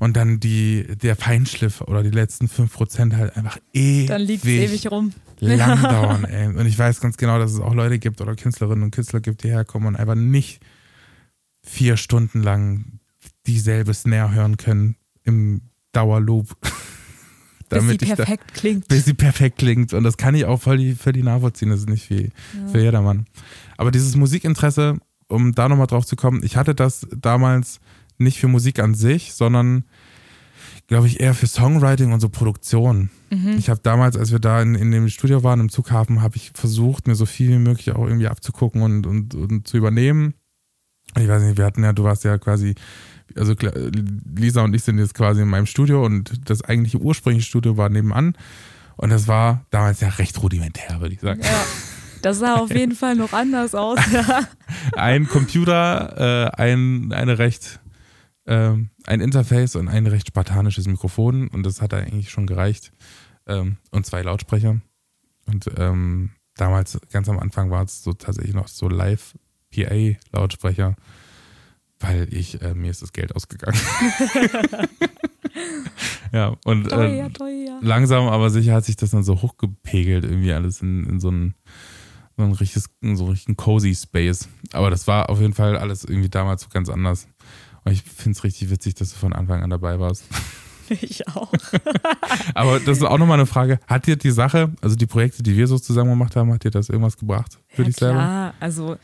und dann die, der Feinschliff oder die letzten 5% halt einfach ewig, Dann liegt es ewig rum. <laughs> lang dauern. Ey. Und ich weiß ganz genau, dass es auch Leute gibt oder Künstlerinnen und Künstler gibt, die herkommen und einfach nicht vier Stunden lang dieselbe Snare hören können im Dauerloop. <laughs> Bis sie Damit ich da, perfekt klingt. bis sie perfekt klingt. Und das kann ich auch völlig, völlig nachvollziehen. Das ist nicht wie für jedermann. Aber dieses Musikinteresse, um da nochmal drauf zu kommen, ich hatte das damals nicht für Musik an sich, sondern glaube ich eher für Songwriting und so Produktion. Ich habe damals, als wir da in, in dem Studio waren, im Zughafen, habe ich versucht, mir so viel wie möglich auch irgendwie abzugucken und, und, und zu übernehmen. Ich weiß nicht, wir hatten ja, du warst ja quasi, also Lisa und ich sind jetzt quasi in meinem Studio und das eigentliche ursprüngliche Studio war nebenan. Und das war damals ja recht rudimentär, würde ich sagen. Ja. <laughs> Das sah auf jeden Fall noch anders aus. Ja. <laughs> <laughs> Ein Computer, äh, ein, eine recht, ähm, ein Interface und ein recht spartanisches Mikrofon und das hat eigentlich schon gereicht. Ähm, und zwei Lautsprecher. Und ähm, damals, ganz am Anfang, war es so tatsächlich noch so Live-PA-Lautsprecher, weil ich, äh, mir ist das Geld ausgegangen. <laughs> ja, und Teuer, äh, teuer. langsam, aber sicher hat sich das dann so hochgepegelt, irgendwie alles in, in so einen so ein richtiges, so einen richtigen cozy Space. Aber das war auf jeden Fall alles irgendwie damals so ganz anders. Und ich finde es richtig witzig, dass du von Anfang an dabei warst. <laughs> Ich auch. <laughs> Aber das ist auch nochmal eine Frage. Hat dir die Sache, also die Projekte, die wir so zusammen gemacht haben, hat dir das irgendwas gebracht für ja, dich selber? klar. Also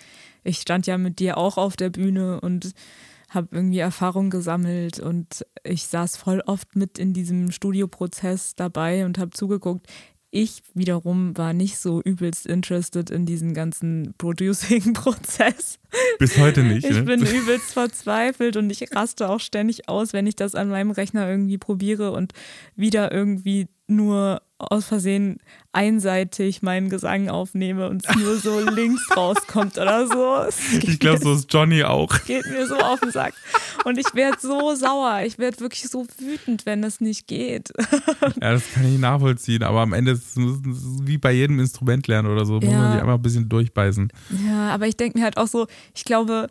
ich stand ja mit dir auch auf der Bühne und habe irgendwie Erfahrung gesammelt und ich saß voll oft mit in diesem Studioprozess dabei und habe zugeguckt. Ich wiederum war nicht so übelst interested in diesen ganzen Producing-Prozess. Bis heute nicht. Ich ne? bin übelst verzweifelt und ich raste auch ständig aus, wenn ich das an meinem Rechner irgendwie probiere und wieder irgendwie nur aus Versehen einseitig meinen Gesang aufnehme und es nur so <laughs> links rauskommt oder so. Ich glaube, so ist Johnny auch. geht mir so auf den Sack. Und ich werde so sauer. Ich werde wirklich so wütend, wenn das nicht geht. Ja, das kann ich nachvollziehen. Aber am Ende ist es wie bei jedem Instrument lernen oder so. Muss Ja. man sich einfach ein bisschen durchbeißen. Ja, aber ich denke mir halt auch so, ich glaube,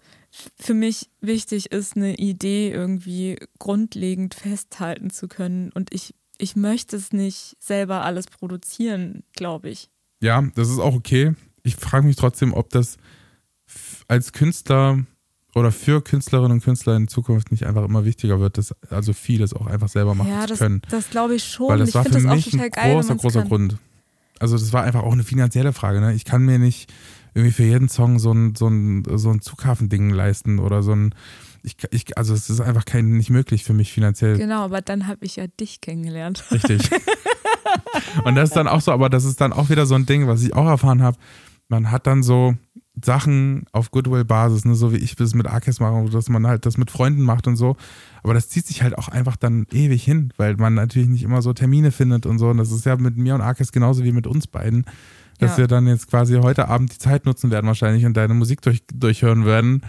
für mich wichtig ist, eine Idee irgendwie grundlegend festhalten zu können. Und ich, ich möchte es nicht selber alles produzieren, glaube ich. Ja, das ist auch okay. Ich frage mich trotzdem, ob das als Künstler oder für Künstlerinnen und Künstler in Zukunft nicht einfach immer wichtiger wird, dass also vieles auch einfach selber machen ja, zu das, können. das glaube ich schon. Weil das ich war finde für das auch mich total ein geil. großer, großer kann. Grund. Also das war einfach auch eine finanzielle Frage. Ne? Ich kann mir nicht irgendwie für jeden Song so ein, so ein, so ein Zughafending leisten oder so ein, ich, ich, also es ist einfach kein, nicht möglich für mich finanziell. Genau, aber dann habe ich ja dich kennengelernt. Richtig. <laughs> Und das ist dann auch so, aber das ist dann auch wieder so ein Ding, was ich auch erfahren habe. Man hat dann so Sachen auf Goodwill-Basis, ne, so wie ich das mit Arkes mache, dass man halt das mit Freunden macht und so. Aber das zieht sich halt auch einfach dann ewig hin, weil man natürlich nicht immer so Termine findet und so. Und das ist ja mit mir und Arkes genauso wie mit uns beiden, dass Ja. wir dann jetzt quasi heute Abend die Zeit nutzen werden wahrscheinlich und deine Musik durch, durchhören werden.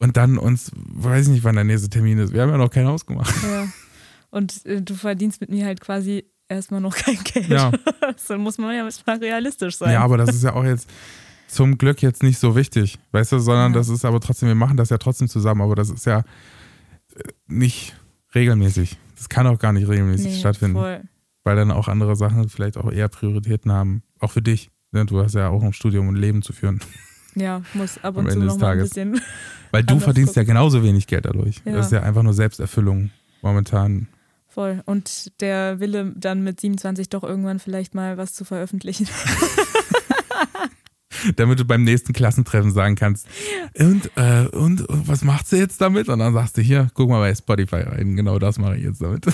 Und dann uns, weiß ich nicht, wann der nächste Termin ist. Wir haben ja noch keinen ausgemacht. Ja. Und äh, du verdienst mit mir halt quasi erstmal noch kein Geld. Ja. <laughs> so muss man ja erstmal realistisch sein. Ja, aber das ist ja auch jetzt zum Glück jetzt nicht so wichtig, weißt du, sondern Ja. das ist aber trotzdem, wir machen das ja trotzdem zusammen, aber das ist ja äh, nicht regelmäßig. Das kann auch gar nicht regelmäßig nee, stattfinden, Voll. weil dann auch andere Sachen vielleicht auch eher Prioritäten haben, auch für dich. Ne? Du hast ja auch ein Studium und Leben zu führen, Ja, muss ab Am und zu Ende noch ein bisschen. <laughs> weil du verdienst ja gucken. genauso wenig Geld dadurch. Ja. Das ist ja einfach nur Selbsterfüllung momentan. Voll. Und der Wille, dann mit 27 doch irgendwann vielleicht mal was zu veröffentlichen. <laughs> Damit du beim nächsten Klassentreffen sagen kannst, und, äh, und, und was macht sie jetzt damit? Und dann sagst du, hier, guck mal bei Spotify rein, genau das mache ich jetzt damit.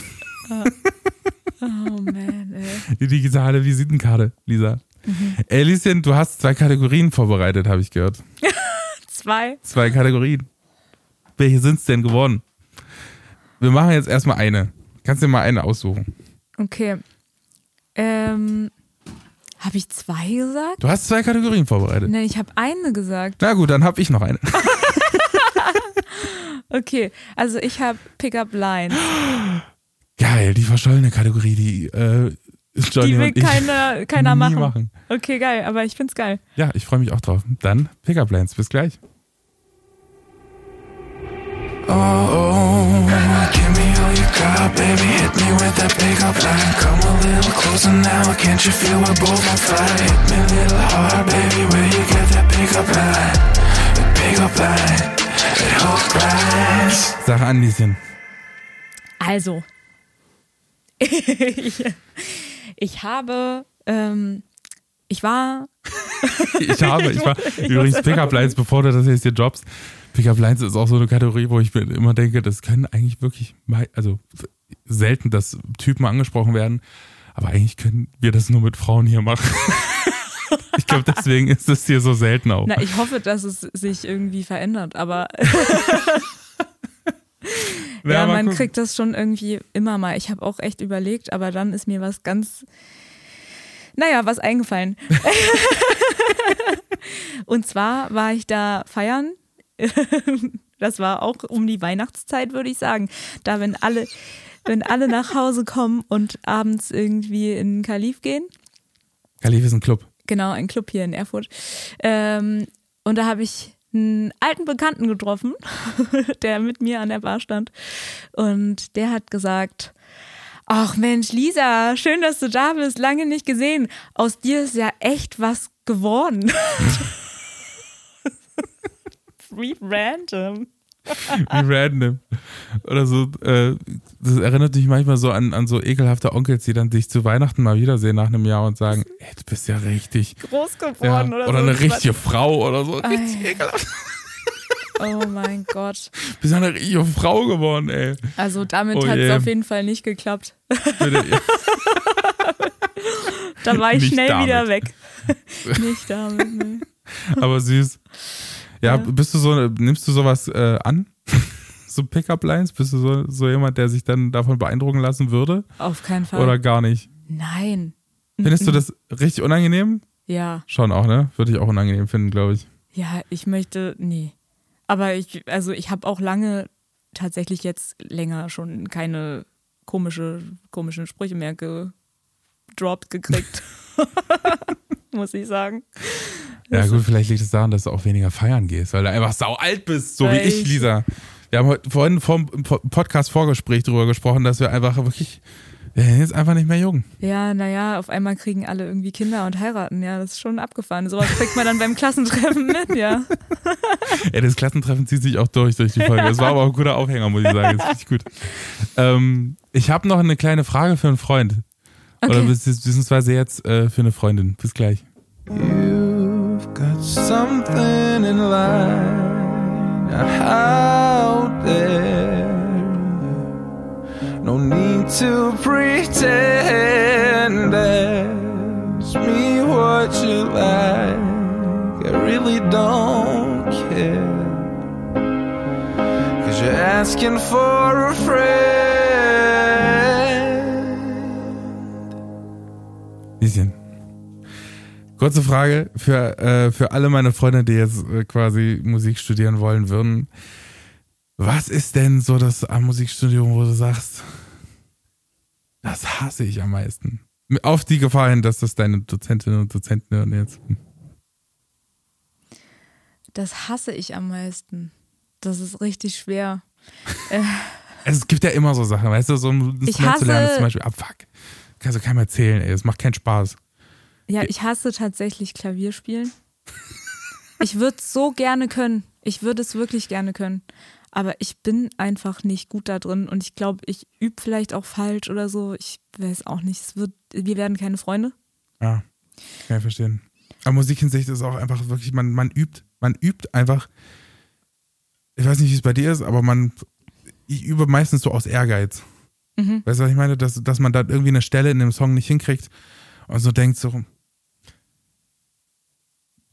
Oh man, ey. <laughs> Die digitale Visitenkarte, Lisa. Mhm. Lieschen, du hast zwei Kategorien vorbereitet, habe ich gehört. <laughs> Zwei. Zwei Kategorien. Welche sind es denn geworden? Wir machen jetzt erstmal eine. Kannst du dir mal eine aussuchen? Okay. Ähm, habe ich zwei gesagt? Du hast zwei Kategorien vorbereitet. Nein, ich habe eine gesagt. Na gut, dann habe ich noch eine. <laughs> Okay, also ich habe Pickup Lines. Geil, die verschollene Kategorie, die äh, Johnny Die will und ich keiner, <laughs> keiner machen. machen. Okay, geil, aber ich find's geil. Ja, ich freue mich auch drauf. Dann Pickup Lines. Bis gleich. Oh, give me all your drop, baby, hit me with that pickup line. Come a little closer now, can't you feel we're both on fire? Hit me a little hard, baby, where you get that pickup line? The pickup line, it hook. Sag an, Lieschen. Also, <laughs> ich, habe, ähm, ich war, <laughs> Ich habe, ich war <laughs> übrigens Pickup Lines, bevor du das jetzt hier droppst. Pickup Lines ist auch so eine Kategorie, wo ich mir immer denke, das können eigentlich wirklich, also selten, dass Typen angesprochen werden, aber eigentlich können wir das nur mit Frauen hier machen. <laughs> Ich glaube, deswegen ist es hier so selten auch. na, ich hoffe, dass es sich irgendwie verändert, aber ja, man gucken. kriegt das schon irgendwie immer mal. Ich habe auch echt überlegt, aber dann ist mir was ganz, naja, was eingefallen. <laughs> Und zwar war ich da feiern. <laughs> Das war auch um die Weihnachtszeit, würde ich sagen. Da, wenn alle, wenn alle nach Hause kommen und abends irgendwie in Kalif gehen. Kalif ist ein Club. Genau, ein Club hier in Erfurt. Ähm, und da habe ich einen alten Bekannten getroffen, <laughs> der mit mir an der Bar stand. Und der hat gesagt, ach Mensch, Lisa, schön, dass du da bist, lange nicht gesehen. Aus dir ist ja echt was geworden. <laughs> Wie random. <laughs> Wie random. Oder so, äh, das erinnert mich manchmal so an, an so ekelhafte Onkels, die dann sich zu Weihnachten mal wiedersehen nach einem Jahr und sagen, ey, du bist ja richtig. Groß Ja, geworden oder oder, so. eine richtige Frau oder so. Richtig ekelhaft. Oh mein Gott. Du <laughs> bist ja eine richtige Frau geworden, ey. Also damit Oh hat es auf jeden Fall nicht geklappt. Bitte, ja. <laughs> Da war ich Nicht schnell damit. wieder weg. nicht damit, nee. Aber süß. Ja, Ja. bist du so, nimmst du sowas äh, an? <laughs> so Pickup-Lines? Bist du so, so jemand, der sich dann davon beeindrucken lassen würde? Auf keinen Fall. Oder gar nicht? Nein. Findest du <laughs> das richtig unangenehm? Ja, Schon auch, ne? Würde ich auch unangenehm finden, glaube ich. ja, ich möchte, nee. Aber ich, also ich habe auch lange, tatsächlich jetzt länger schon keine komische, komischen Sprüche mehr gedroppt gekriegt. <laughs> Muss ich sagen. Ja, gut, vielleicht liegt es daran, dass du auch weniger feiern gehst, weil du einfach sau alt bist, so wie ich, Lisa. Wir haben heute vorhin vom Podcast-Vorgespräch darüber gesprochen, dass wir einfach wirklich, wir sind jetzt einfach nicht mehr jung. Ja, naja, auf einmal kriegen alle irgendwie Kinder und heiraten. Ja, das ist schon abgefahren. Sowas kriegt man dann beim Klassentreffen mit, ja. <laughs> Ey, das Klassentreffen zieht sich auch durch, durch die Folge. Das war aber auch ein guter Aufhänger, muss ich sagen. Das ist richtig gut. Ähm, ich habe noch eine kleine Frage für einen Freund. Oder Okay. bezieh- beziehungsweise jetzt äh, für eine Freundin. Bis gleich. You've got something in line out there. No need to pretend. Ask me what you like. I really don't care. Cause you're asking for a friend. Lieschen. Kurze Frage für, äh, für alle meine Freunde, die jetzt äh, quasi Musik studieren wollen würden. Was ist denn so das am Musikstudium, wo du sagst, das hasse ich am meisten? Auf die Gefahr hin, dass das deine Dozentinnen und Dozenten hören jetzt. Das hasse ich am meisten. Das ist richtig schwer. <laughs> Äh, Es gibt ja immer so Sachen, weißt du, so ein Instrument zu lernen ist zum Beispiel, ah fuck, kannst du keinem erzählen, ey, das macht keinen Spaß. ja, ich hasse tatsächlich Klavierspielen. Ich würde es so gerne können. Ich würde es wirklich gerne können. Aber ich bin einfach nicht gut da drin und ich glaube, ich übe vielleicht auch falsch oder so. Ich weiß auch nicht. Es wird, wir werden keine Freunde. Ja, kann ich verstehen. Aber Musikhinsicht ist auch einfach wirklich, man, man übt, man übt einfach. Ich weiß nicht, wie es bei dir ist, aber man, ich übe meistens so aus Ehrgeiz. Mhm. Weißt du, was ich meine? Dass, dass man da irgendwie eine Stelle in dem Song nicht hinkriegt und so denkt so,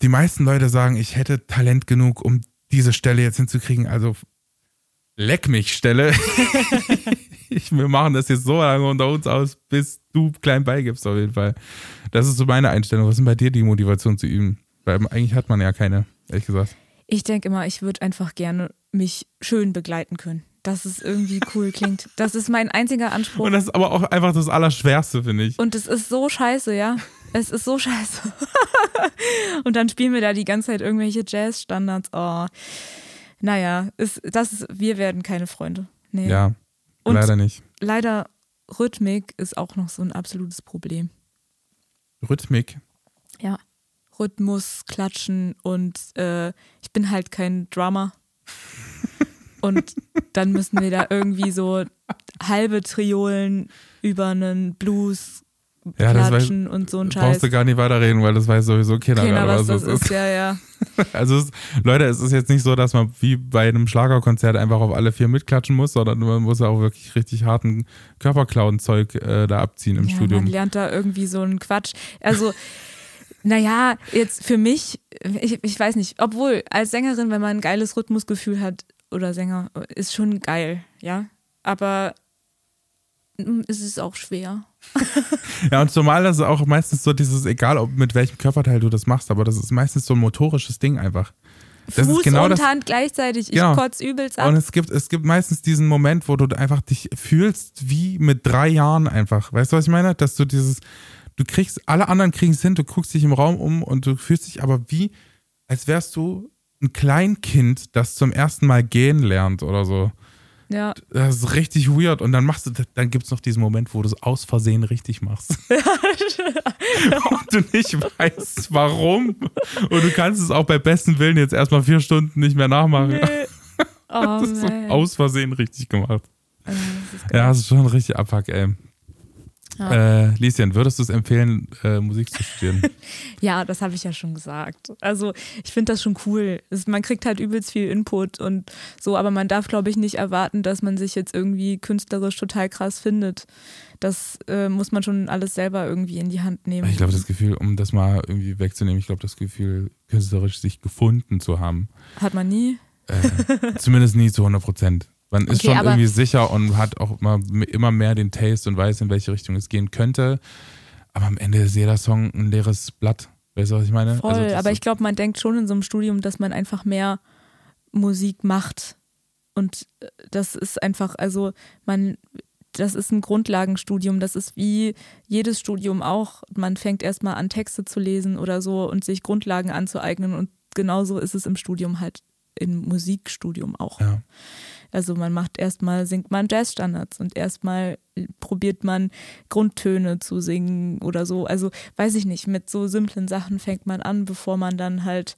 die meisten Leute sagen, ich hätte Talent genug, um diese Stelle jetzt hinzukriegen, also leck mich Stelle. <laughs> ich, wir machen das jetzt so lange unter uns aus, bis du klein beigibst auf jeden Fall. Das ist so meine Einstellung. Was ist denn bei dir die Motivation zu üben? Weil eigentlich hat man ja keine, ehrlich gesagt. Ich denke immer, ich würde einfach gerne mich schön begleiten können. Dass es irgendwie cool klingt. <laughs> Das ist mein einziger Anspruch. Und das ist aber auch einfach das Allerschwerste, finde ich. Und es ist so scheiße, ja. Es ist so scheiße. <laughs> und dann spielen wir da die ganze Zeit irgendwelche Jazz-Standards. Oh. Naja, ist, das ist, wir werden keine Freunde. Nee. Ja. Und Leider nicht. leider Rhythmik ist auch noch so ein absolutes Problem. Rhythmik. Ja. Rhythmus, Klatschen und äh, ich bin halt kein Drummer. Und dann müssen wir da irgendwie so halbe Triolen über einen Blues Ja, das weiß, klatschen und so ein Scheiß. brauchst du gar nicht weiterreden, weil das weiß sowieso keiner, Keiner, gerade, was das es ist. Ja, ja. <laughs> Also es, Leute, es ist jetzt nicht so, dass man wie bei einem Schlagerkonzert einfach auf alle vier mitklatschen muss, sondern man muss auch wirklich richtig harten Körperklauen-Zeug äh, da abziehen im ja, Studium. Man lernt da irgendwie so einen Quatsch. Also, naja, jetzt für mich, ich, ich weiß nicht, obwohl als Sängerin, wenn man ein geiles Rhythmusgefühl hat oder Sänger, ist schon geil, ja. Aber mm, es ist auch schwer. <laughs> Ja, und zumal das ist auch meistens so dieses, egal ob mit welchem Körperteil du das machst, aber das ist meistens so ein motorisches Ding einfach. Das Fuß ist genau und das. Hand gleichzeitig. Ich Genau. kotz übelst ab. Und es gibt, es gibt meistens diesen Moment, wo du einfach dich fühlst wie mit drei Jahren einfach. Weißt du, was ich meine? Dass du dieses, du kriegst, alle anderen kriegen es hin, du guckst dich im Raum um und du fühlst dich aber wie, als wärst du ein Kleinkind, das zum ersten Mal gehen lernt oder so. ja. Das ist richtig weird. Und dann machst du, dann gibt es noch diesen Moment, wo du es aus Versehen richtig machst. <laughs> und du nicht weißt, warum. Und du kannst es auch bei besten Willen jetzt erstmal vier Stunden nicht mehr nachmachen. Nee. <laughs> Oh, Das ist so aus Versehen richtig gemacht. Das. Ja, das ist schon richtig abhack, ey. Ja. Äh, Lieschen, würdest du es empfehlen, äh, Musik zu studieren? <laughs> Ja, das habe ich ja schon gesagt. Also ich finde das schon cool. Es, man kriegt halt übelst viel Input und so, aber man darf, glaube ich, nicht erwarten, dass man sich jetzt irgendwie künstlerisch total krass findet. Das äh, muss man schon alles selber irgendwie in die Hand nehmen. Ich glaube, das Gefühl, um das mal irgendwie wegzunehmen, ich glaube, das Gefühl, künstlerisch sich gefunden zu haben, Hat man nie. äh, zumindest nie zu 100 Prozent. Man ist Okay, schon irgendwie sicher und hat auch immer, immer mehr den Taste und weiß, in welche Richtung es gehen könnte. Aber am Ende ist jeder Song ein leeres Blatt. Weißt du, was ich meine? Voll, Also aber ich glaube, man denkt schon in so einem Studium, dass man einfach mehr Musik macht. Und äh, das ist einfach, also man, das ist ein Grundlagenstudium. Das ist wie jedes Studium auch. Man fängt erstmal an, Texte zu lesen oder so und sich Grundlagen anzueignen. Und genauso ist es im Studium halt im Musikstudium auch. Ja. Also man macht erstmal, singt man Jazzstandards und erstmal probiert man Grundtöne zu singen oder so. Also weiß ich nicht, mit so simplen Sachen fängt man an, bevor man dann halt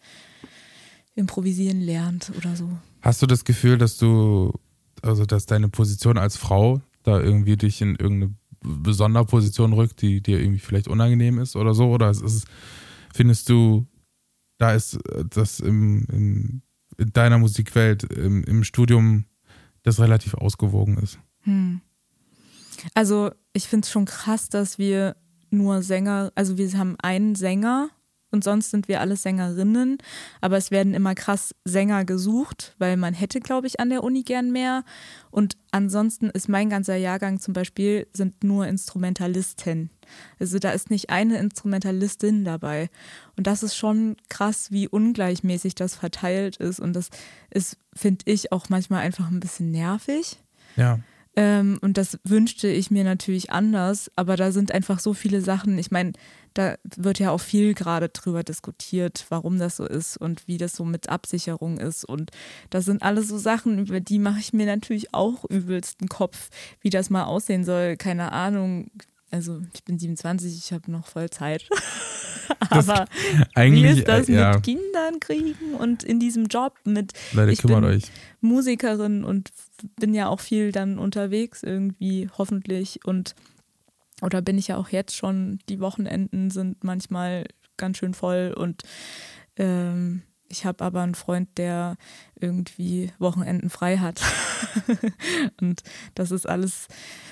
improvisieren lernt oder so. Hast du das Gefühl, dass du, also dass deine Position als Frau da irgendwie dich in irgendeine besondere Position rückt, die dir irgendwie vielleicht unangenehm ist oder so? Oder ist es, findest du, da ist das im, im, in deiner Musikwelt, im, im Studium, das relativ ausgewogen ist? Hm. Also ich finde es schon krass, dass wir nur Sänger, also wir haben einen Sänger und sonst sind wir alles Sängerinnen, aber es werden immer krass Sänger gesucht, weil man hätte, glaube ich, an der Uni gern mehr. Und ansonsten ist mein ganzer Jahrgang zum Beispiel sind nur Instrumentalisten. Also da ist nicht eine Instrumentalistin dabei. Und das ist schon krass, wie ungleichmäßig das verteilt ist. Und das ist, finde ich, auch manchmal einfach ein bisschen nervig. Ja. Ähm, und das wünschte ich mir natürlich anders, aber da sind einfach so viele Sachen. Ich meine, da wird ja auch viel gerade drüber diskutiert, warum das so ist und wie das so mit Absicherung ist. Und das sind alles so Sachen, über die mache ich mir natürlich auch übelsten Kopf, wie das mal aussehen soll. Keine Ahnung. Also ich bin 27, ich habe noch voll Zeit. <laughs> aber wie Eigentlich, ist das äh, ja, mit Kindern kriegen und in diesem Job mit Leute, ich bin- euch. Musikerin und bin ja auch viel dann unterwegs irgendwie, hoffentlich. Und oder bin ich ja auch jetzt schon, die Wochenenden sind manchmal ganz schön voll und ähm, ich habe aber einen Freund, der irgendwie Wochenenden frei hat. <laughs> und das ist alles,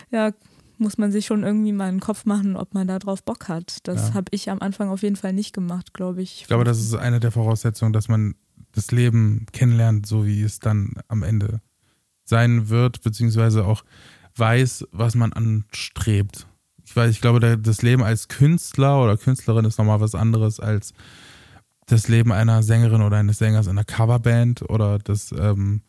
ja, muss man sich schon irgendwie mal einen Kopf machen, ob man da drauf Bock hat. Das Ja. habe ich am Anfang auf jeden Fall nicht gemacht, glaube ich. Ich glaube, das ist eine der Voraussetzungen, dass man das Leben kennenlernt, so wie es dann am Ende sein wird, beziehungsweise auch weiß, was man anstrebt. Ich weiß, ich glaube, der- das Leben als Künstler oder Künstlerin ist nochmal was anderes als das Leben einer Sängerin oder eines Sängers in einer Coverband oder das, ähm,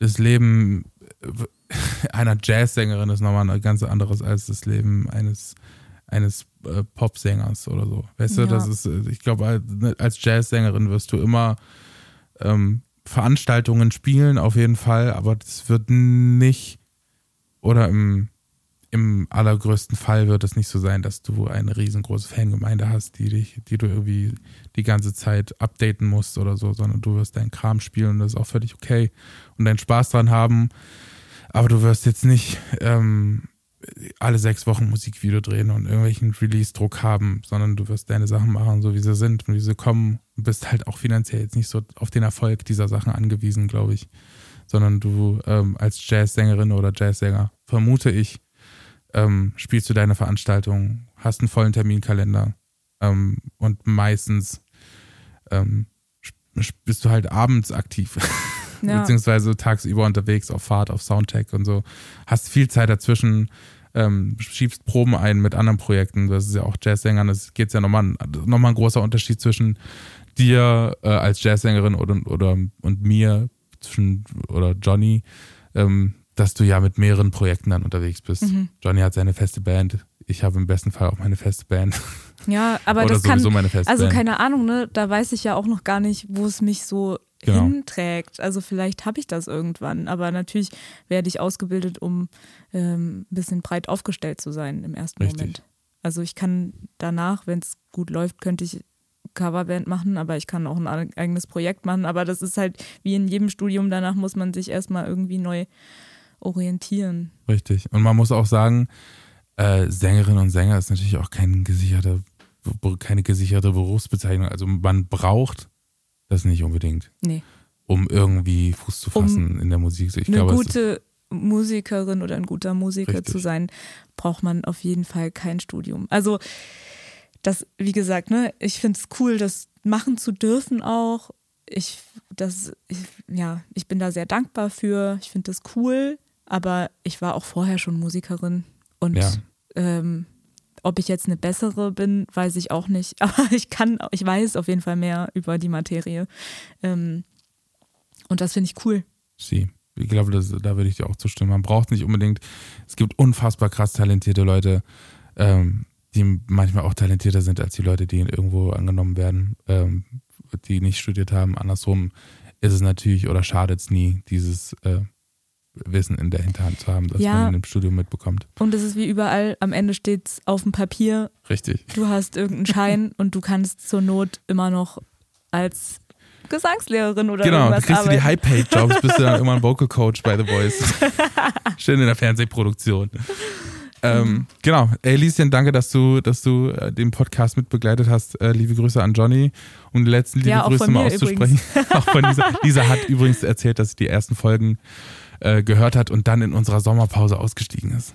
das Leben <laughs> einer Jazzsängerin ist nochmal ein ganz anderes als das Leben eines eines äh, Popsängers oder so. Weißt du, Ja. das ist, äh, ich glaube, als, als Jazzsängerin wirst du immer ähm, Veranstaltungen spielen, auf jeden Fall, aber das wird nicht oder im, im allergrößten Fall wird es nicht so sein, dass du eine riesengroße Fangemeinde hast, die dich, die du irgendwie die ganze Zeit updaten musst oder so, sondern du wirst deinen Kram spielen und das ist auch völlig okay und deinen Spaß dran haben. Aber du wirst jetzt nicht ähm, alle sechs Wochen Musikvideo drehen und irgendwelchen Release-Druck haben, sondern du wirst deine Sachen machen, so wie sie sind und wie sie kommen. Du bist halt auch finanziell jetzt nicht so auf den Erfolg dieser Sachen angewiesen, glaube ich. Sondern du ähm, als Jazzsängerin oder Jazzsänger, vermute ich, ähm, spielst du deine Veranstaltung, hast einen vollen Terminkalender ähm, und meistens ähm, bist du halt abends aktiv. <laughs> Ja. beziehungsweise tagsüber unterwegs auf Fahrt, auf Soundcheck und so. Hast viel Zeit dazwischen, ähm, schiebst Proben ein mit anderen Projekten. Das ist ja auch Jazzsängern, das geht ja nochmal, nochmal ein großer Unterschied zwischen dir äh, als Jazzsängerin oder, oder und mir zwischen oder Johnny, ähm, dass du ja mit mehreren Projekten dann unterwegs bist. Mhm. Johnny hat seine feste Band. Ich habe im besten Fall auch meine feste Band. <laughs> Ja, aber Oder das kann, sowieso meine feste also keine Ahnung, ne, da weiß ich ja auch noch gar nicht, wo es mich so Genau. hinträgt. Also vielleicht habe ich das irgendwann, aber natürlich werde ich ausgebildet, um ähm, ein bisschen breit aufgestellt zu sein im ersten Richtig. Moment. Also ich kann danach, wenn es gut läuft, könnte ich Coverband machen, aber ich kann auch ein eigenes Projekt machen. Aber das ist halt wie in jedem Studium, danach muss man sich erstmal irgendwie neu orientieren. Richtig. Und man muss auch sagen, äh, Sängerin und Sänger ist natürlich auch kein gesicherter, keine gesicherte Berufsbezeichnung. Also man braucht das nicht unbedingt, Nee. um irgendwie Fuß zu Um fassen in der Musik. Ich Eine glaube, gute Musikerin oder ein guter Musiker Richtig. zu sein, braucht man auf jeden Fall kein Studium. Also das, wie gesagt, ne, ich finde es cool, das machen zu dürfen auch. Ich, das, ich, ja, ich bin da sehr dankbar für. Ich finde das cool, aber ich war auch vorher schon Musikerin und Ja. ähm, ob ich jetzt eine bessere bin, weiß ich auch nicht. <laughs> Aber ich kann, ich weiß auf jeden Fall mehr über die Materie. Ähm, und das finde ich cool. Sie. Ich glaube, das, da würde ich dir auch zustimmen. Man braucht nicht unbedingt, es gibt unfassbar krass talentierte Leute, ähm, die manchmal auch talentierter sind als die Leute, die irgendwo angenommen werden, ähm, die nicht studiert haben. Andersrum ist es natürlich oder schadet es nie, dieses äh, Wissen in der Hinterhand zu haben, das Ja. man dem Studium mitbekommt. Und es ist wie überall, am Ende steht es auf dem Papier, Richtig. du hast irgendeinen Schein <laughs> und du kannst zur Not immer noch als Gesangslehrerin oder Genau, irgendwas kriegst du die. High-Paid-Jobs, bist du dann <laughs> immer ein Vocal Coach bei The Voice. <laughs> Schön in der Fernsehproduktion. Ähm, genau. Ey, Lieschen, danke, dass du, dass du äh, den Podcast mitbegleitet hast. Äh, liebe Grüße an Johnny. Um die letzten liebe Ja, Grüße mal auszusprechen. <laughs> auch von Lisa. Lisa hat übrigens erzählt, dass sie die ersten Folgen äh, gehört hat und dann in unserer Sommerpause ausgestiegen ist.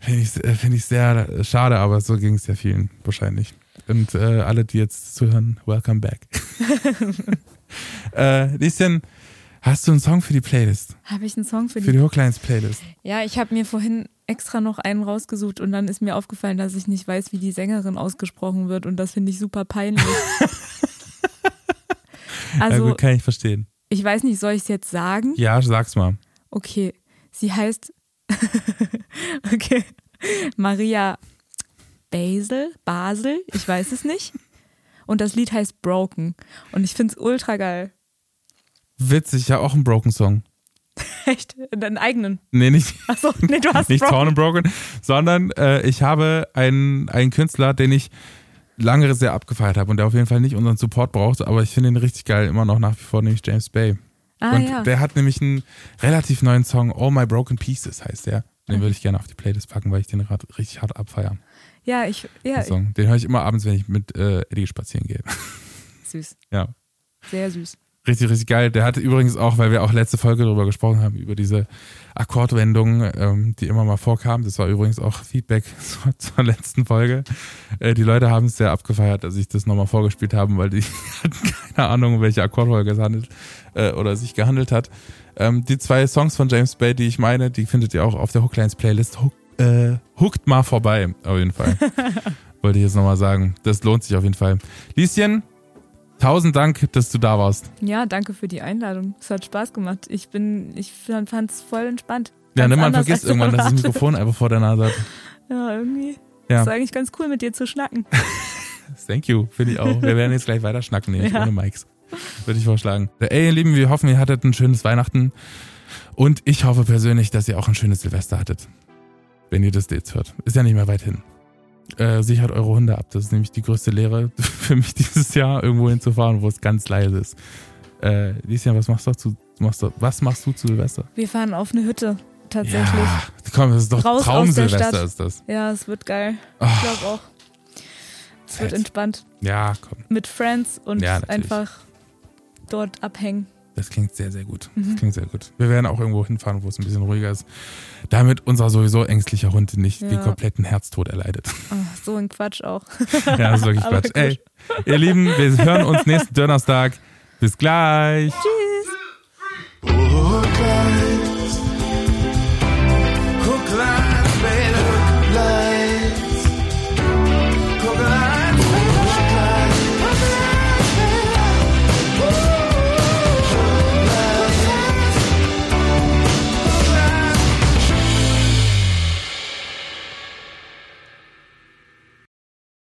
Finde ich, äh, find ich sehr äh, schade, aber so ging es ja vielen wahrscheinlich. Und äh, alle, die jetzt zuhören, welcome back. <laughs> <laughs> äh, Lieschen, hast du einen Song für die Playlist? Habe ich einen Song für die Für die Hooklines Playlist? Ja, ich habe mir vorhin extra noch einen rausgesucht und dann ist mir aufgefallen, dass ich nicht weiß, wie die Sängerin ausgesprochen wird und das finde ich super peinlich. <laughs> ja, also, gut, kann ich verstehen. ich weiß nicht, soll ich es jetzt sagen? Ja, sag's mal. Okay, sie heißt <laughs> okay, Maria Basel, Basel, ich weiß es nicht. Und das Lied heißt Broken und ich finde es ultra geil. Witzig, ja auch ein Broken Song. <laughs> Echt, deinen eigenen. Nee, nicht, Achso, nee, du hast nicht Broken. Torn and Broken, sondern äh, ich habe einen, einen Künstler, den ich lange sehr abgefeiert habe und der auf jeden Fall nicht unseren Support braucht, aber ich finde ihn richtig geil, immer noch nach wie vor, nämlich James Bay. Ah und ja. der hat nämlich einen relativ neuen Song, All My Broken Pieces heißt der. Den würde ich gerne auf die Playlist packen, weil ich den grad richtig hart abfeiere. Ja, ich, ja, Den, Song. den höre ich immer abends, wenn ich mit äh, Eddie spazieren gehe. süß. ja. Sehr süß. Richtig, richtig geil. Der hatte übrigens auch, weil wir auch letzte Folge darüber gesprochen haben, über diese Akkordwendungen, ähm, die immer mal vorkamen. Das war übrigens auch Feedback <laughs> zur, zur letzten Folge. Äh, die Leute haben es sehr abgefeiert, dass ich das nochmal vorgespielt habe, weil die <laughs> hatten keine Ahnung, um welche Akkordfolge es handelt äh, oder sich gehandelt hat. Ähm, die zwei Songs von James Bay, die ich meine, die findet ihr auch auf der Hooklines Playlist. Hook, äh, huckt mal vorbei, auf jeden Fall. <laughs> Wollte ich jetzt nochmal sagen. Das lohnt sich auf jeden Fall. Lieschen, tausend Dank, dass du da warst. Ja, danke für die Einladung. Es hat Spaß gemacht. Ich bin, ich fand es voll entspannt. Ja, ne, man vergisst irgendwann, dass das. Mikrofon einfach vor der Nase hat. Ja, irgendwie. Ja. Ist eigentlich ganz cool, mit dir zu schnacken. <laughs> Thank you, finde ich auch. Wir werden jetzt gleich weiter schnacken, nämlich Ja. ohne Mikes. Würde ich vorschlagen. Ey, ihr Lieben, wir hoffen, ihr hattet ein schönes Weihnachten. Und ich hoffe persönlich, dass ihr auch ein schönes Silvester hattet. Wenn ihr das jetzt hört. Ist ja nicht mehr weit hin. Äh, sichert eure Hunde ab. Das ist nämlich die größte Lehre <laughs> für mich dieses Jahr, irgendwo hinzufahren, wo es ganz leise ist. Äh, Lieschen, was machst du zu, machst du, was machst du zu Silvester? Wir fahren auf eine Hütte, tatsächlich. Ja, komm, das ist doch Raus Traum-Silvester Stadt. ist das. Ja, es wird geil. Ich glaube auch. Es wird entspannt. ja, komm. Mit Friends und Ja, einfach dort abhängen. Das klingt sehr, sehr gut. Mhm. Das klingt sehr gut. Wir werden auch irgendwo hinfahren, wo es ein bisschen ruhiger ist. Damit unser sowieso ängstlicher Hund nicht Ja. den kompletten Herztod erleidet. Oh, so ein Quatsch auch. <laughs> Ja, das ist wirklich Aber Quatsch. gut. Ey, ihr Lieben, wir hören uns nächsten Donnerstag. Bis gleich. Tschüss.